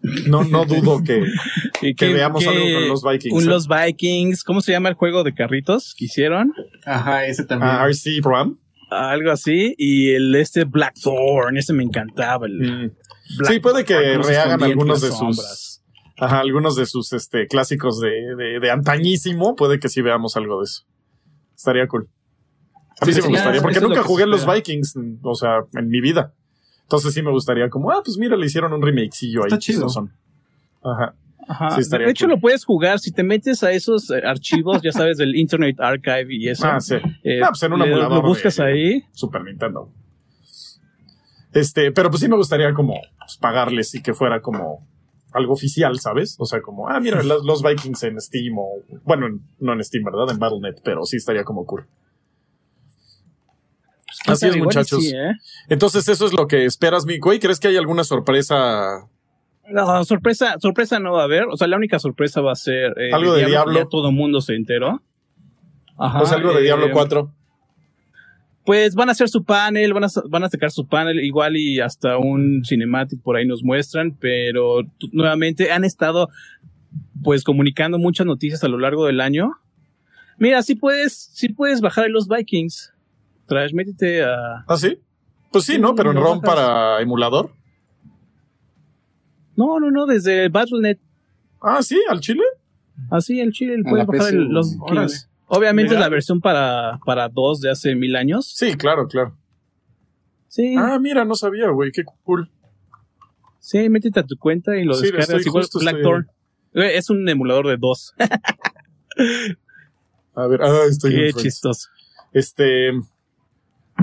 No, no dudo que, y que veamos algo con los Vikings. Un ¿eh? Los Vikings. ¿Cómo se llama el juego de carritos que hicieron? Ajá, ese también. a RC Ram. Algo así. Y el este Blackthorn. Ese me encantaba. El Mm. Sí, puede que rehagan algunos de sus. sombras. Ajá, algunos de sus este, clásicos de, de, de antañísimo. Puede que sí veamos algo de eso. Estaría cool. A mí sí, Sí, me gustaría, porque nunca jugué los. Vikings, o sea, en mi vida. Entonces sí me gustaría como, ah, pues mira, le hicieron un remakecillo ahí. Está chido. chistosón. Ajá. Ajá. Sí, estaría de hecho, cool. lo puedes jugar si te metes a esos eh, archivos, ya sabes, del Internet Archive y eso. Ah, sí. eh, Ah, pues en un le- emulador lo buscas de- ahí. Super Nintendo. Este, pero pues sí me gustaría como pues, pagarles y que fuera como algo oficial, ¿sabes? O sea, como, ah, mira, los, los Vikings en Steam o, bueno, en- no en Steam, ¿verdad? En Battle.net, pero sí estaría como cool. Pues, Así es, muchachos. sí, ¿eh? Entonces, eso es lo que esperas, mi güey. ¿Crees que hay alguna sorpresa? No, sorpresa, sorpresa no va a haber. O sea, la única sorpresa va a ser eh, Algo de Diablo. Ya todo mundo se enteró. Ajá, sea, algo de eh, Diablo 4. Pues van a hacer su panel, van a, van a sacar su panel, igual y hasta un cinematic por ahí nos muestran, pero nuevamente han estado pues comunicando muchas noticias a lo largo del año. Mira, sí puedes, sí puedes bajar los Vikings. Trash, métete a. ¿Ah, sí? Pues sí, ¿no? Sí, Pero en ROM para emulador. No, no, no, desde Battle.net. Ah, sí, al chile. Así en Chile A puedes bajar el- los. Obviamente es la versión para, para dos de hace mil años. Sí, claro, claro. Sí, Ah, mira, no sabía, güey. Qué cool. sí, métete a tu cuenta y lo Sí, descargas. estoy Igual justo, Blackthorn. Eh, Es un emulador de dos. A ver, ah, estoy Qué chistoso. Este,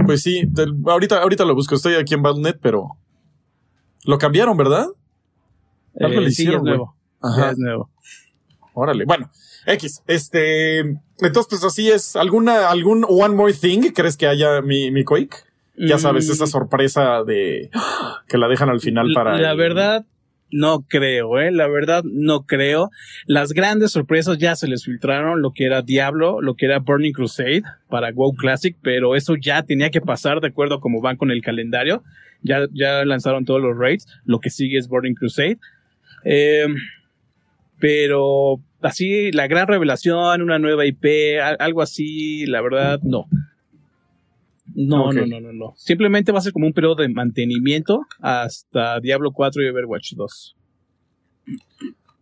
pues sí, del- ahorita, ahorita lo busco. Estoy aquí en Battle.net, pero lo cambiaron, ¿verdad? Algo le Eh, sí, hicieron, es nuevo. Ya es nuevo. Órale. Bueno, X. Este, entonces, pues así es. ¿Alguna, algún One More Thing crees que haya mi, mi Quake? Ya sabes, Mm, esa sorpresa de que la dejan al final para. La el- verdad, no creo, ¿eh? La verdad, no creo. Las grandes sorpresas ya se les filtraron, lo que era Diablo, lo que era Burning Crusade para WoW Classic, pero eso ya tenía que pasar de acuerdo a cómo van con el calendario. Ya, ya lanzaron todos los raids. Lo que sigue es Burning Crusade. Eh, pero así, la gran revelación, una nueva IP, algo así, la verdad, no. No, no, no, no, no. Simplemente va a ser como un periodo de mantenimiento hasta Diablo 4 y Overwatch 2.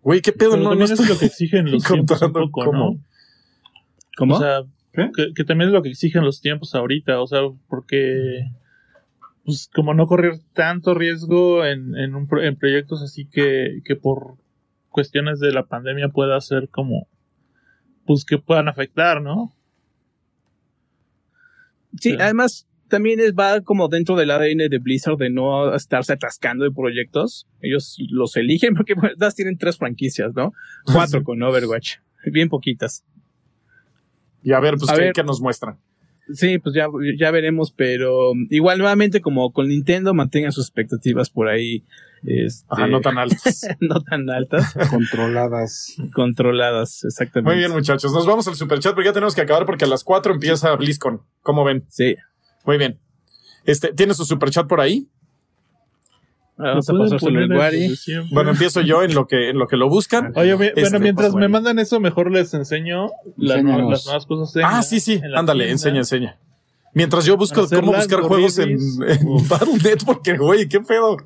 Güey, qué pedo, Pero no, es lo que exigen los tiempos un encontrando poco, cómo. ¿no? ¿Cómo? O sea, que, que también es lo que exigen los tiempos ahorita, o sea, porque pues como no correr tanto riesgo en, en, un pro- en proyectos así que, que por cuestiones de la pandemia pueda ser como pues que puedan afectar, ¿no? Sí, sí. además también es- va como dentro del ADN de Blizzard de no estarse atascando de proyectos. Ellos los eligen porque las tienen tres franquicias, ¿no? Cuatro con Overwatch. Bien poquitas. Y a ver, pues, A ¿qué, ver. qué nos muestran? Sí, pues ya, ya veremos, pero igual nuevamente como con Nintendo mantengan sus expectativas por ahí. Este, Ajá, no tan altas. no tan altas, Controladas. controladas, exactamente. Muy bien, muchachos. Nos vamos al superchat porque ya tenemos que acabar porque a las 4 empieza BlizzCon. ¿Cómo ven? Sí. Muy bien. Este, ¿tiene su superchat por ahí? Vamos a ¿Me pueden pasárselo al poner Wari. el? Bueno, empiezo yo en lo que, en lo que lo buscan. Oye, mi- Este, bueno, mientras pues, me mandan eso, mejor les enseño la- Enséñanos. las nuevas cosas. en Ah, sí, sí. en Ándale, tienda. enseña, enseña. Mientras yo busco cómo las buscar juegos en, en. Battle.net porque, güey, qué pedo.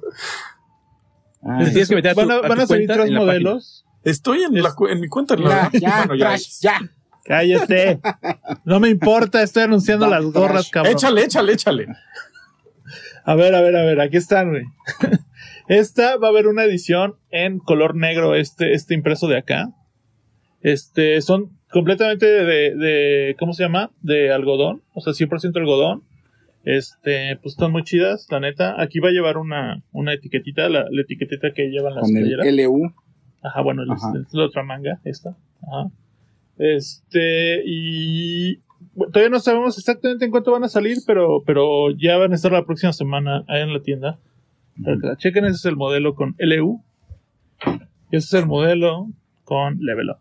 Ah, Entonces tienes que meter a tu, Van a, a van a salir tres página. modelos. Estoy en, la, cu- en mi cuenta. en la- ya, ya, bueno, ya. Crash, ya. Cállate. No me importa, estoy anunciando las gorras, trash. cabrón. Échale, échale, échale. A ver, a ver, a ver, aquí están, güey. Esta va a haber una edición en color negro, este, este impreso de acá. Este, son completamente de, de, ¿cómo se llama? De algodón, o sea, 100% algodón. Este, pues están muy chidas, la neta. Aquí va a llevar una, una etiquetita, la, la etiquetita que llevan las Con el playeras. LU. Ajá, bueno, es- Ajá. es la otra manga, esta. Ajá. Este, y bueno, todavía no sabemos exactamente en cuánto van a salir, pero, pero ya van a estar la próxima semana ahí en la tienda. La chequen, ese es el modelo con LU. Y ese es el modelo con Level Up.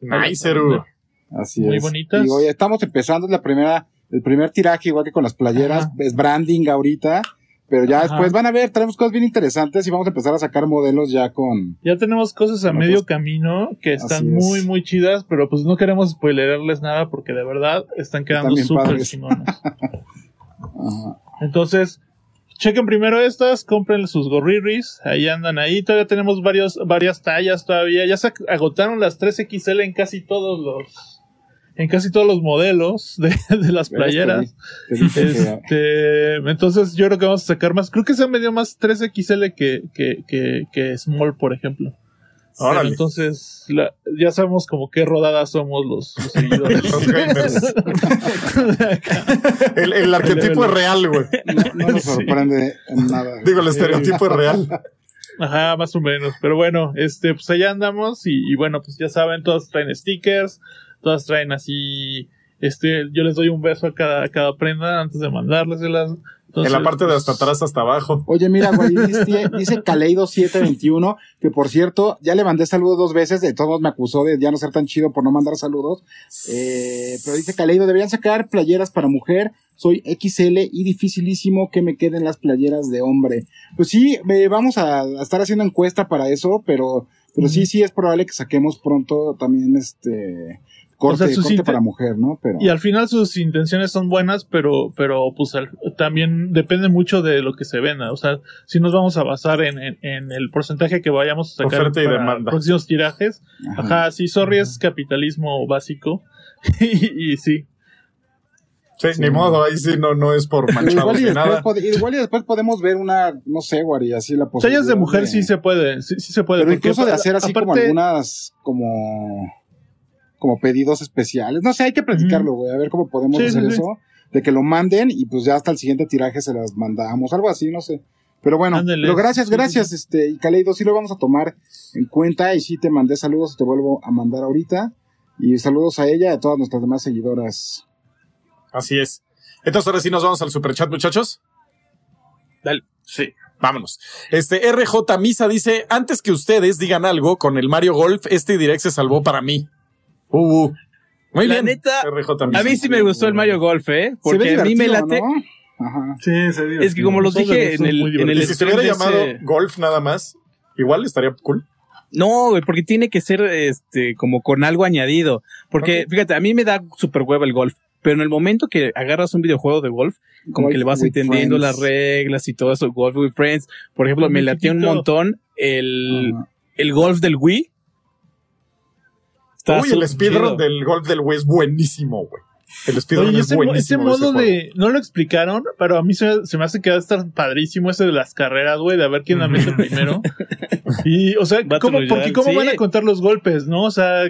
Nice. Así Muy es. bonitas. Y oye, estamos empezando, es la primera, el primer tiraje, igual que con las playeras, Ajá. es branding ahorita, pero ya Ajá. después van a ver, tenemos cosas bien interesantes y vamos a empezar a sacar modelos ya con... Ya tenemos cosas a medio camino que están es. muy, muy chidas, pero pues no queremos spoilerarles nada porque de verdad están quedando súper. Ajá. Entonces, chequen primero estas, compren sus gorriris, ahí andan ahí, todavía tenemos varios, varias tallas todavía, ya se ag- agotaron las 3XL en casi todos los, en casi todos los modelos de, de las playeras. Te Este, entonces yo creo que vamos a sacar más, creo que se han vendido más 3XL que, que, que, que Small, por ejemplo. Órale. entonces, la- ya sabemos como qué rodada somos los, los seguidores. Los gamers. El, el arquetipo es real, güey. no, no nos Sí. sorprende en nada. Digo, el estereotipo es real. Ajá, más o menos. Pero bueno, este, pues allá andamos y, y bueno, pues ya saben, todas traen stickers, todas traen así, este, yo les doy un beso a cada, a cada prenda antes de mandárleselas. Entonces, en la parte de pues, hasta atrás hasta abajo. Oye, mira, güey, dice, dice Kaleido721, que por cierto, ya le mandé saludos dos veces, de todos me acusó de ya no ser tan chido por no mandar saludos. Eh, pero dice Kaleido, deberían sacar playeras para mujer, soy XL y dificilísimo que me queden las playeras de hombre. Pues sí, me- vamos a, a estar haciendo encuesta para eso, pero, pero sí, sí es probable que saquemos pronto también este corte, O sea, sus corte inte- para mujer, ¿no? Pero Y al final sus intenciones son buenas, pero, pero pues al- también depende mucho de lo que se venda. O sea, si nos vamos a basar en, en, en el porcentaje que vayamos a sacar Oferta y para demanda. próximos tirajes. ajá. Ajá, sí, sorry, es capitalismo básico. y, y sí. Sí, Sí. ni modo, ahí sí no, no es por manchados igual, y ni después, nada. igual y después podemos ver una, no sé, Guari, así la posibilidad. Tallas de mujer sí se puede, sí, sí se puede. Pero incluso de hacer así como algunas, como, como pedidos especiales. No sé, hay que platicarlo, güey, a ver cómo podemos Sí, hacer sí, sí. eso. De que lo manden y pues ya hasta el siguiente tiraje se las mandamos, algo así, no sé. Pero bueno, Ándale. pero gracias, Sí, sí, gracias, este, y Caleido, sí lo vamos a tomar en cuenta y sí te mandé saludos y te vuelvo a mandar ahorita. Y saludos a ella y a todas nuestras demás seguidoras. Así es. Entonces ahora sí nos vamos al superchat, muchachos. Dale. Sí, vámonos. Este RJ Misa dice, antes que ustedes digan algo con el Mario Golf, este direct se salvó para mí. Uh, uh. Muy La bien. neta. A mí sí me gustó el Mario Golf, ¿eh? Se ve Porque a mí me late. ¿no? Ajá. Sí, se Es que como los dije en el, en el si se hubiera llamado ese- Golf nada más, igual estaría cool. No, güey, porque tiene que ser este como con algo añadido. Porque, fíjate, a mí me da super hueva el golf. Pero en el momento que agarras un videojuego de golf, como Golf que le vas entendiendo friends. las reglas y todo eso, Golf with Friends. Por ejemplo, Con me latía un montón el, el golf del Wii. Está Uy, el speedrun del Golf del Wii es buenísimo, güey. El speedrun es buenísimo. ese modo de. No lo explicaron, pero a mí se, se me hace que va a estar padrísimo ese de las carreras, güey, de a ver quién la mete primero. Y, o sea, ¿cómo, porque ¿cómo sí. van a contar los golpes, no? O sea,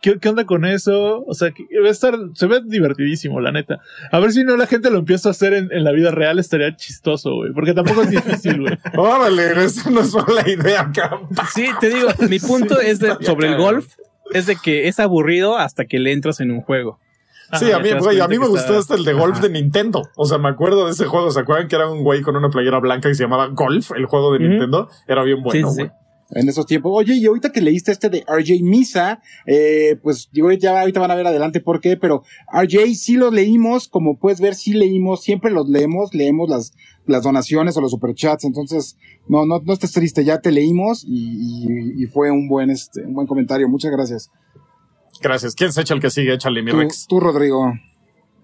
¿qué, qué onda con eso? O sea, que va a estar. Se ve divertidísimo, la neta. A ver si no la gente lo empieza a hacer en, en la vida real, estaría chistoso, güey. Porque tampoco es difícil, güey. Órale, esa no es mala idea, acá. Sí, te digo, mi punto es de, sobre el golf, es de que es aburrido hasta que le entras en un juego. Sí, a mí, güey, a mí me gustó hasta el de golf de Nintendo. O sea, me acuerdo de ese juego. ¿Se acuerdan que era un güey con una playera blanca que se llamaba Golf, el juego de. Nintendo? Era bien bueno, sí, güey. sí. En esos tiempos. Oye, y ahorita que leíste este de RJ Misa, eh, pues digo, ya ahorita van a ver adelante por qué, pero RJ sí los leímos, como puedes ver, sí leímos, siempre los leemos, leemos las, las donaciones o los superchats, entonces no, no, no estés triste, ya te leímos y, y, y fue un buen, este, un buen comentario, muchas gracias. Gracias. ¿Quién se echa el que sigue? Échale, mi Tú, Rex. tú, Rodrigo.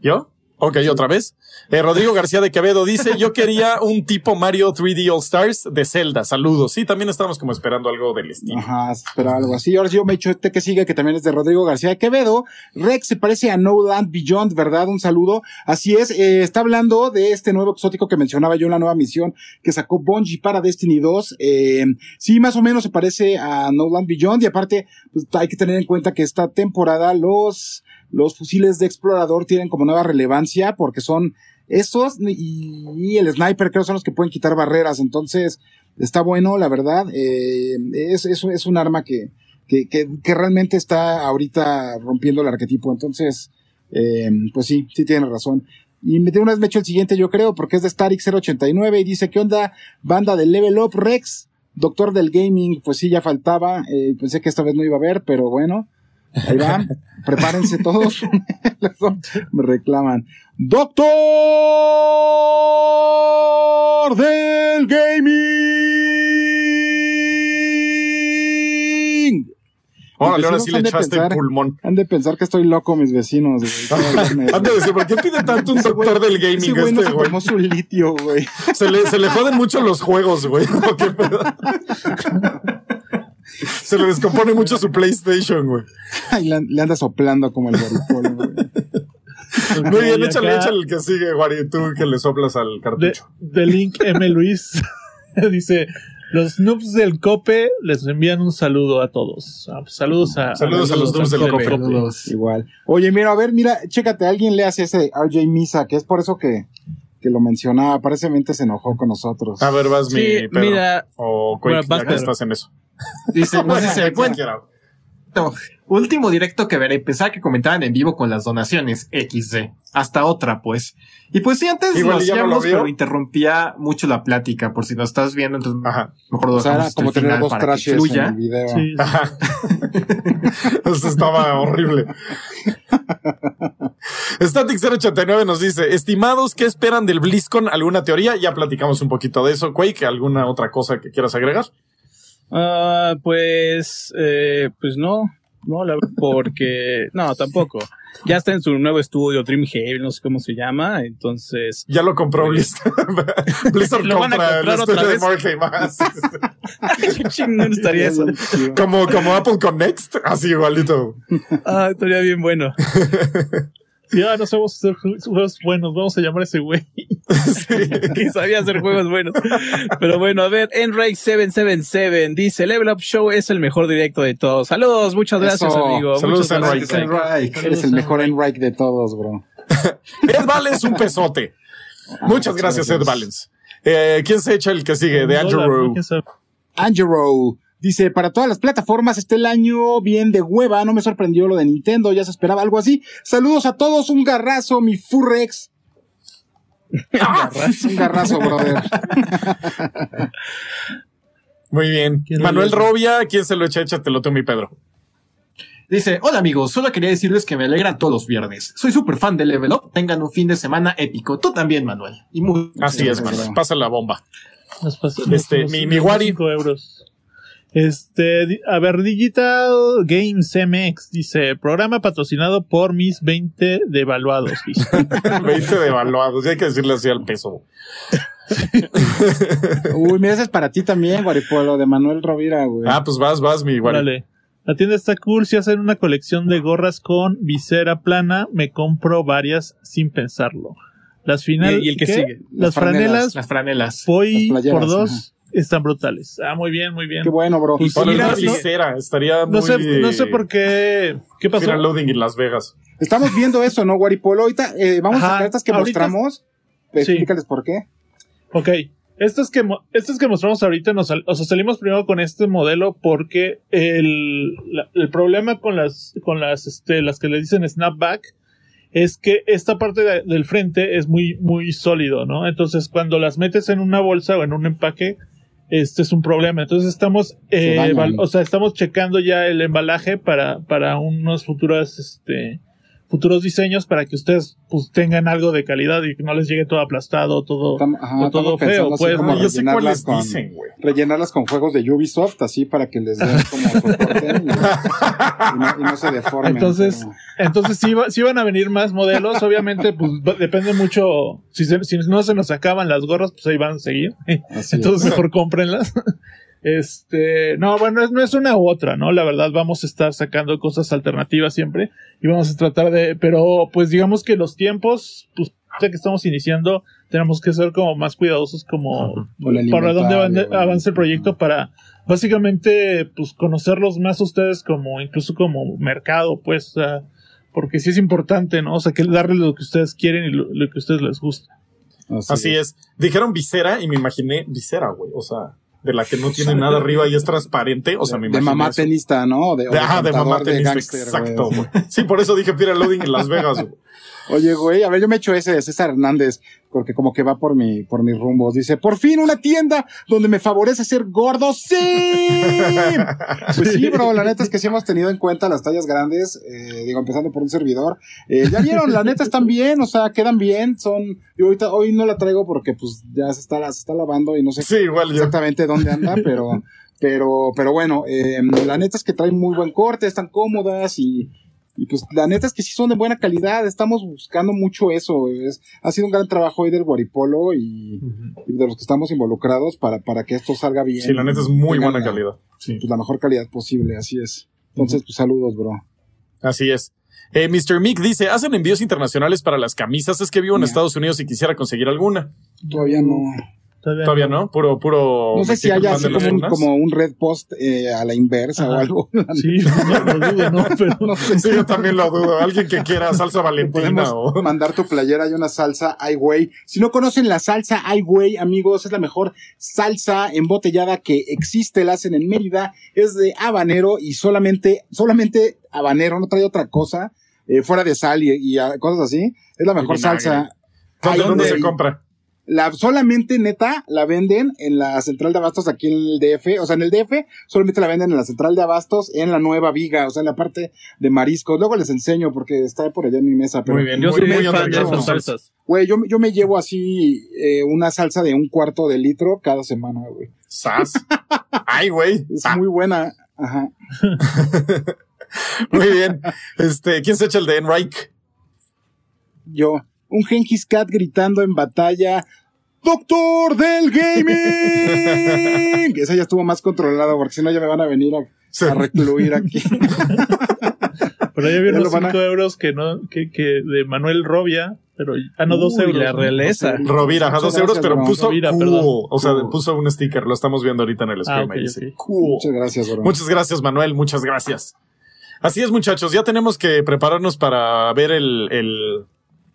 ¿Yo? Ok, otra vez. Eh, Rodrigo García de Quevedo dice, yo quería un tipo Mario 3D All Stars de Zelda. Saludos. Sí, también estamos como esperando algo del estilo. Ajá, espera algo así. Ahora sí yo me echo este que sigue, que también es de Rodrigo García de Quevedo. Rex se parece a No Land Beyond, ¿verdad? Un saludo. Así es, eh, está hablando de este nuevo exótico que mencionaba yo en la nueva misión que sacó Bungie para Destiny 2. Eh, sí, más o menos se parece a No Land Beyond y aparte, pues hay que tener en cuenta que esta temporada los, los fusiles de explorador tienen como nueva relevancia porque son esos y, el sniper creo son los que pueden quitar barreras. Entonces, está bueno, la verdad. Eh, es, es, un arma que, que, que, realmente está ahorita rompiendo el arquetipo. Entonces, eh, pues sí, sí tiene razón. Y de una vez me echo el siguiente, yo creo, porque es de Static 089 y dice, ¿qué onda? Banda de Level Up Rex, doctor del gaming, pues sí, ya faltaba. Eh, pensé que esta vez no iba a haber, pero bueno. Ahí va, prepárense todos. Me reclaman. Doctor del gaming. Órale, ahora sí le echaste el pensar- pulmón. Han de pensar que estoy loco, mis vecinos. güey. Han de decir, ¿por qué pide tanto un Ese güey- doctor del Ese gaming güey no este se güey? tomó su litio, güey. Se le, se le joden mucho los juegos, güey. Se le descompone mucho su PlayStation, güey. Ay, le, anda soplando como el boricolo, güey. Muy bien, échale, acá, échale el que sigue, Guari, tú que le soplas al cartucho. de Link M. Luis dice: Los noobs del COPE les envían un saludo a todos. Ah, pues, saludos a, Saludos a los noobs del COPE. Saludos. Igual. Oye, mira, a ver, mira, chécate, alguien le hace ese RJ Misa, que es por eso que, que lo mencionaba. Aparentemente se enojó con nosotros. A ver, vas mi Pedro. mira, O Bueno, Quake, vas, ya que Pedro. estás en eso. Dice, nos dice, Quien bueno, quiera. último directo que veré. Pensaba que comentaban en vivo con las donaciones XD. Hasta otra, pues. Y pues sí, antes Igual lo no lo hacíamos, pero interrumpía mucho la plática. Por si no estás viendo, entonces Ajá. mejor lo o sea, como el tener final dos para que trashes en fluya. el video. Sí, Ajá. Eso estaba horrible. Static 089 nos dice, estimados, ¿qué esperan del BlizzCon? ¿Alguna teoría? Ya platicamos un poquito de eso. Quake, ¿alguna otra cosa que quieras agregar? Ah, pues, eh, pues no, no, la verdad, porque, no, tampoco. Ya está en su nuevo estudio, Dreamhaven, no sé cómo se llama, entonces, Ya lo compró Blizzard. Blizzard ¿Lo van a compra el comprar otra estudio de vez? Más. qué chingón estaría eso. como, como Apple Connect, así igualito. Ah, estaría bien bueno. ya no sabemos hacer ju- juegos buenos. Vamos a llamar a ese güey. que sabía hacer juegos buenos. Pero bueno, a ver, Enrike777 dice, Level Up Show es el mejor directo de todos. Saludos, muchas gracias, Eso. amigo. Saludos. Right. Eres el mejor Enrique de todos, bro. Ed Valens, un pesote. Muchas gracias, Ed Valens. Eh, ¿Quién se echa el que sigue? De Andrew Rowe. ¿quién sabe? Dice, para todas las plataformas está el año bien de hueva, no me sorprendió lo de Nintendo, ya se esperaba algo así. Saludos a todos, un garrazo, mi Furrex. un garrazo, brother. Muy bien. ¿Quién lo Manuel? Robia, ¿quién se lo echa? Échatelo tú, mi Pedro. Dice, hola amigos, solo quería decirles que me alegran todos los viernes. Soy súper fan de Level Up. Tengan un fin de semana épico. Tú también, Manuel. Y muy... Así es, Manuel. Pasa la bomba. Nos pasó- Este, nos- mi- nos- mi Wari. cinco euros. Este, a ver, Digital Games MX dice, programa patrocinado por mis 20 devaluados. dice. 20 devaluados. Y hay que decirle así al peso. Uy, mira, ese es para ti también, Guaripolo, de Manuel Rovira, güey. Ah, pues vas, vas, mi igual. Órale. La tienda está cool. Si hacen una colección de gorras con visera plana, me compro varias sin pensarlo. Las finales. ¿Y- y el que sigue? Las, Las franelas. franelas Las franelas. Las playeras, por dos están brutales. Ah, muy bien, muy bien. Qué bueno, bro. Pues Para Mira, no- estaría muy... No sé, no sé por qué. ¿Qué pasó? Final loading en Las Vegas. Estamos viendo eso, ¿no, Guaripolo? Ahorita eh, vamos Ajá, a sacar estas que ahorita- mostramos. Sí. Explícales por qué. Ok. Estos que, estos que mostramos ahorita, nos o sea, salimos primero con este modelo porque el, la- el problema con las, con las, este, las que le dicen snapback es que esta parte de- del frente es muy, muy sólido, ¿no? Entonces, cuando las metes en una bolsa o en un empaque, este es un problema. Entonces, estamos, eh, o sea, estamos checando ya el embalaje para, para unos futuros, este, futuros diseños para que ustedes, pues, tengan algo de calidad y que no les llegue todo aplastado, todo, ajá, o todo feo, pues, como yo sé rellenarlas cuáles con- dicen, güey. rellenarlas con juegos de Ubisoft, así para que les den como soporten y, y no, y no se deformen. Entonces, pero- Entonces sí, va- sí van a venir más modelos, obviamente pues va- depende mucho, si, se- si no se nos acaban las gorras, pues ahí van a seguir. así Entonces es. mejor cómprenlas. Este, no, bueno, es- no es una u otra, ¿no? La verdad vamos a estar sacando cosas alternativas siempre y vamos a tratar de, pero pues digamos que los tiempos, pues ya que estamos iniciando, tenemos que ser como más cuidadosos como para dónde avance el proyecto ajá. para básicamente pues conocerlos más a ustedes como incluso como mercado, pues, porque sí es importante, ¿no? O sea, que darles lo que ustedes quieren y lo, lo que a ustedes les gusta. Así es. Dijeron visera y me imaginé visera, güey. O sea, de la que no tiene nada arriba y es transparente. O sea, me de imaginé. mamá eso. tenista, ¿no? De, o De, ajá, de mamá tenista, exacto, güey. Sí, por eso dije Fear Loading en Las Vegas, güey. Oye, güey, a ver, yo me echo ese de César Hernández, porque como que va por mi, por mis rumbos. Dice, por fin una tienda donde me favorece ser gordo. ¡Sí! Pues sí, bro, la neta es que sí hemos tenido en cuenta las tallas grandes, eh, digo, empezando por un servidor. Eh, ya vieron, la neta están bien, o sea, quedan bien, son, yo ahorita, hoy no la traigo porque pues ya se está, se está lavando y no sé Sí, igual yo. exactamente dónde anda, pero, pero, pero bueno, eh, la neta es que traen muy buen corte, están cómodas y, y pues la neta es que sí son de buena calidad, estamos buscando mucho eso, es, ha sido un gran trabajo hoy del Guaripolo y, y de los que estamos involucrados para, para que esto salga bien. Sí, la neta es muy buena la- calidad. Sí. Pues la mejor calidad posible, así es. Entonces, pues saludos, bro. Así es. Eh, Mr. Mick dice, ¿hacen envíos internacionales para las camisas? Es que vivo en. Estados Unidos y quisiera conseguir alguna. Todavía no. Todavía no, puro, puro. No sé si haya así como un, como un red post eh, a la inversa o algo. Sí, no lo dudo, ¿no? Pero no sé. Sí, yo también lo dudo. Alguien que quiera salsa valentina o... mandar tu playera y una salsa Wei. Si no conocen la salsa Wei, amigos, es la mejor salsa embotellada que existe. La hacen en Mérida. Es de habanero y solamente, solamente habanero, no trae otra cosa, eh, fuera de sal y, y, cosas así. Es la mejor salsa. ¿Dónde, dónde se compra? La, solamente neta la venden en la central de abastos aquí en el DF. O sea, en el DF solamente la venden en la central de abastos en la nueva viga, o sea, en la parte de mariscos. Luego les enseño porque está por allá en mi mesa. Pero Muy bien. Yo soy muy fan de esas salsas. Güey, yo, yo me llevo así eh, una salsa de un cuarto de litro cada semana, güey. Sas. Ay, güey. Es Ah, muy buena. Ajá. muy bien. Este, ¿quién se echa el de Enrique? Yo, un Genghis Cat gritando en batalla. ¡Doctor del Gaming! Esa ya estuvo más controlada porque si no ya me van a venir a, Sí. a recluir aquí. Pero ya vi Ya unos lo van a- 5 euros que no, que, que de Manuel Robia, pero, ah, no, 2 Uy, euros. la ¿no? realeza. Rovira, ajá, Muchas dos euros, gracias, pero bro. puso Rovira, cool. perdón. O sea, Cool. puso un sticker. Lo estamos viendo ahorita en el Ah, stream. ahí dice. Muchas gracias, bro. Muchas gracias, Manuel. Muchas gracias. Así es, muchachos. Ya tenemos que prepararnos para ver el. el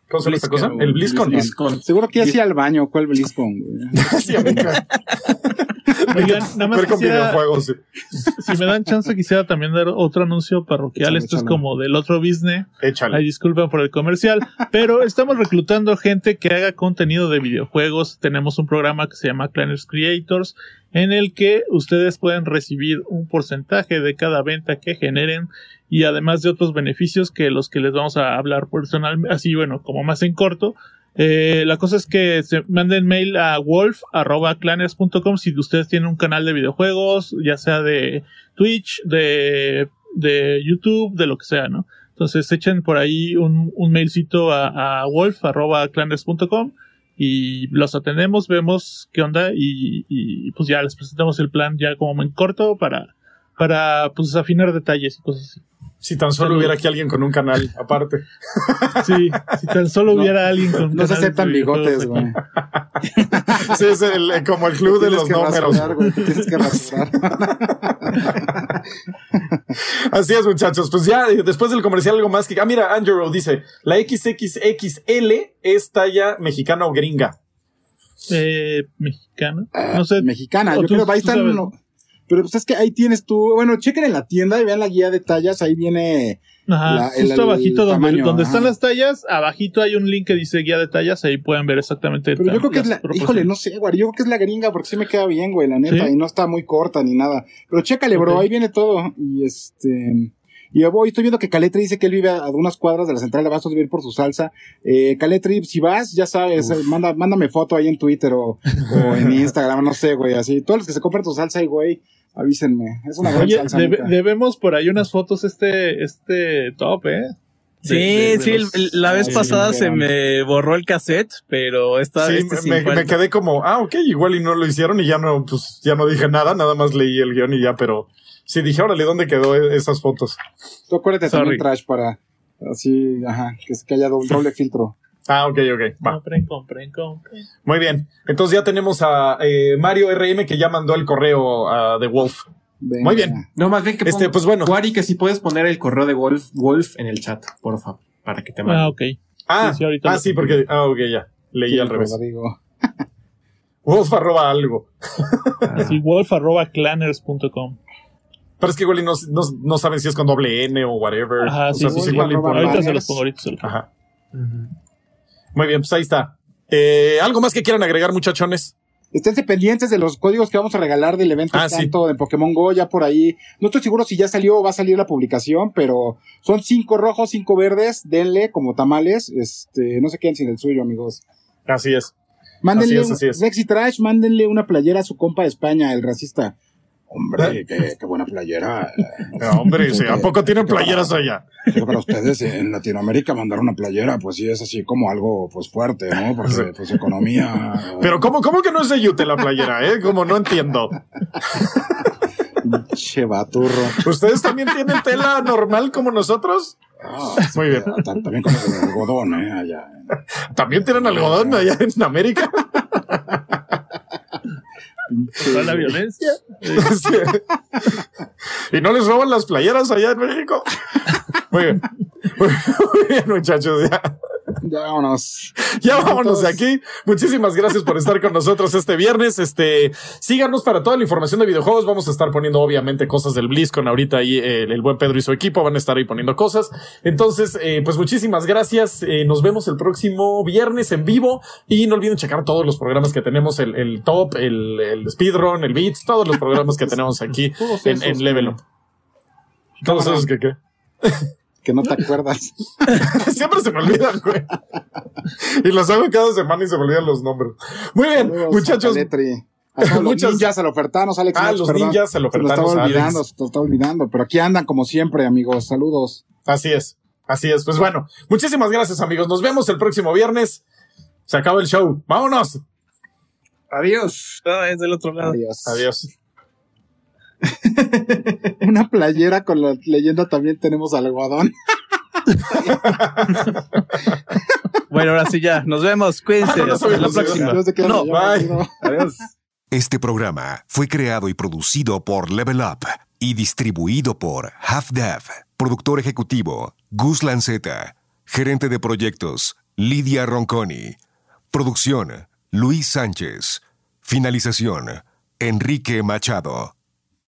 ¿Cómo se llama esta cosa? El BlizzCon. Seguro que ya hacía al baño. ¿Cuál BlizzCon? Sí. Oigan, nada más quisiera, sí. si me dan chance, quisiera también dar otro anuncio parroquial. Échale, Esto es como del otro business. Ay, Échale. disculpen por el comercial, pero estamos reclutando gente que haga contenido de videojuegos. Tenemos un programa que se llama Clanners Creators, en el que ustedes pueden recibir un porcentaje de cada venta que generen y además de otros beneficios que los que les vamos a hablar personalmente, así bueno, como más en corto. Eh, la cosa es que se manden mail a wolf.clanners.com si ustedes tienen un canal de videojuegos, ya sea de Twitch, de, de YouTube, de lo que sea, ¿no? Entonces echen por ahí un, un mailcito a, a wolf.clanners.com y los atendemos, vemos qué onda y, pues ya les presentamos el plan ya como en corto para, para pues afinar detalles y cosas así. Si tan solo hubiera aquí alguien con un canal aparte. Sí, si tan solo No, hubiera alguien con No se canales de aceptan bigotes, güey. Sí, es el- eh, como el club de Tienes los que números. rasurar, güey. Tienes que rasurar. Así es, muchachos. Pues ya, eh, después del comercial, algo más que. Ah, mira, Andrew dice: La XXXL es talla mexicana o gringa. Eh, mexicano. No sé. Mexicana. Yo tú- creo que ahí están. Pero pues es que ahí tienes tú, bueno, chequen en la tienda y vean la guía de tallas, ahí viene Ajá, La- el- justo el abajito donde, tamaño, donde ajá. están las tallas, abajito hay un link que dice guía de tallas, ahí pueden ver exactamente. Pero yo creo que es la, híjole, no sé, güey, yo creo que es la gringa porque sí me queda bien, güey, la neta, ¿Sí? y no está muy corta ni nada. Pero chécale, bro, ahí viene todo. Y este, y yo voy, estoy viendo que Caletri dice que él vive a, a unas cuadras de la central de Abastos, vive por su salsa. Eh, Caletri, si vas, ya sabes, manda, mándame foto ahí en Twitter o, o en Instagram, no sé, güey, así. Todos los que se compran tu salsa ahí, güey, avísenme. Es una gran Oye, neta. debemos por ahí unas fotos este, este top, ¿eh? Sí, De- de- de sí, los- la vez pasada se me borró el cassette, pero esta Sí, este me, me quedé como, ah, ok, igual y no lo hicieron y ya no, pues ya no dije nada, nada más leí el guion y ya, pero sí dije, órale, ¿dónde quedó e- esas fotos? Tú acuérdate Sorry. también, Trash, para, así, ajá, que, que haya doble, doble filtro. Ah, ok, ok, va. Compren, compren, compren. Muy bien. Entonces ya tenemos a eh, Mario RM que ya mandó el correo a The Wolf. Venga. Muy bien. No, más bien que Este, pues bueno. Wari, que si puedes poner el correo de Wolf, Wolf en el chat, por favor, para que te mande. Ah, ok. Ah, Sí, sí, ahorita ah, sí, porque, ah, ok, ya. Leí al revés. Rodrigo. Wolf arroba algo. Ah, Sí, wolf.clanners.com. Pero es que igual y no, no, no saben si es con doble N o whatever. Ajá, o sí, sea, sí, pues sí. igual y arroba por- algo. Ahorita se los pongo, ahorita se los pongo. Ajá. Muy bien, pues ahí está. Eh, ¿Algo más que quieran agregar, muchachones? Esténse pendientes de los códigos que vamos a regalar del evento Ah, sí. tanto de Pokémon Go, ya por ahí. No estoy seguro si ya salió o va a salir la publicación, pero son cinco rojos, cinco verdes, denle como tamales, este, no se queden sin el suyo, amigos. Así es. Mándenle, Así es, así es. Lexi Trash, mándenle una playera a su compa de España, el racista. ¿Eh? Hombre, qué, qué buena playera. No, hombre, sí, ¿a poco tienen playeras allá? Pero para ustedes en Latinoamérica mandar una playera, pues sí es así como algo pues fuerte, ¿no? Porque pues economía. Pero ¿cómo, cómo que no es de Yute la playera, eh? Como no entiendo. Che baturro. ¿Ustedes también tienen tela normal como nosotros? Ah, Muy bien. ta- También con el algodón, ¿eh? Allá. ¿También tienen algodón allá en América? ¿Toda la violencia? Sí. ¿Y no les roban las playeras allá en México? Muy bien. Muy bien, muchachos. Ya, Ya vámonos. ya vámonos de aquí. Muchísimas gracias por estar con nosotros este viernes. Este, síganos para toda la información de videojuegos. Vamos a estar poniendo, obviamente, cosas del BlizzCon. Ahorita ahí eh, el, buen Pedro y su equipo van a estar ahí poniendo cosas. Entonces, eh, pues muchísimas gracias. Eh, nos vemos el próximo viernes en vivo. Y no olviden checar todos los programas que tenemos: el, el Top, el, el Speedrun, el Beats, todos los programas que tenemos aquí en, Level Up. Esos que qué. Que no te acuerdas. Siempre se me olvidan, güey. Y los hago cada semana y se me olvidan los nombres. Muy bien, Saludos muchachos. Muchas- los ninjas, al ofertanos, Alex. Ah, los perdón. ninjas, al Se lo ofertanos, estaba Alex. olvidando, se lo estaba olvidando. Pero aquí andan como siempre, amigos. Saludos. Así es, así es. Pues bueno, muchísimas gracias, amigos. Nos vemos el próximo viernes. Se acaba el show. Vámonos. Adiós. No, es del otro lado. Adiós. Adiós. Una playera con la leyenda también tenemos algodón. Bueno, ahora sí ya. Nos vemos. Cuídense. Ah, no Hasta la próxima. Dios, ¿de qué No, llamo? bye. No. Adiós. Este programa fue creado y producido por Level Up y distribuido por Half Dev. Productor ejecutivo Gus Lanceta. Gerente de proyectos Lidia Ronconi. Producción Luis Sánchez. Finalización Enrique Machado.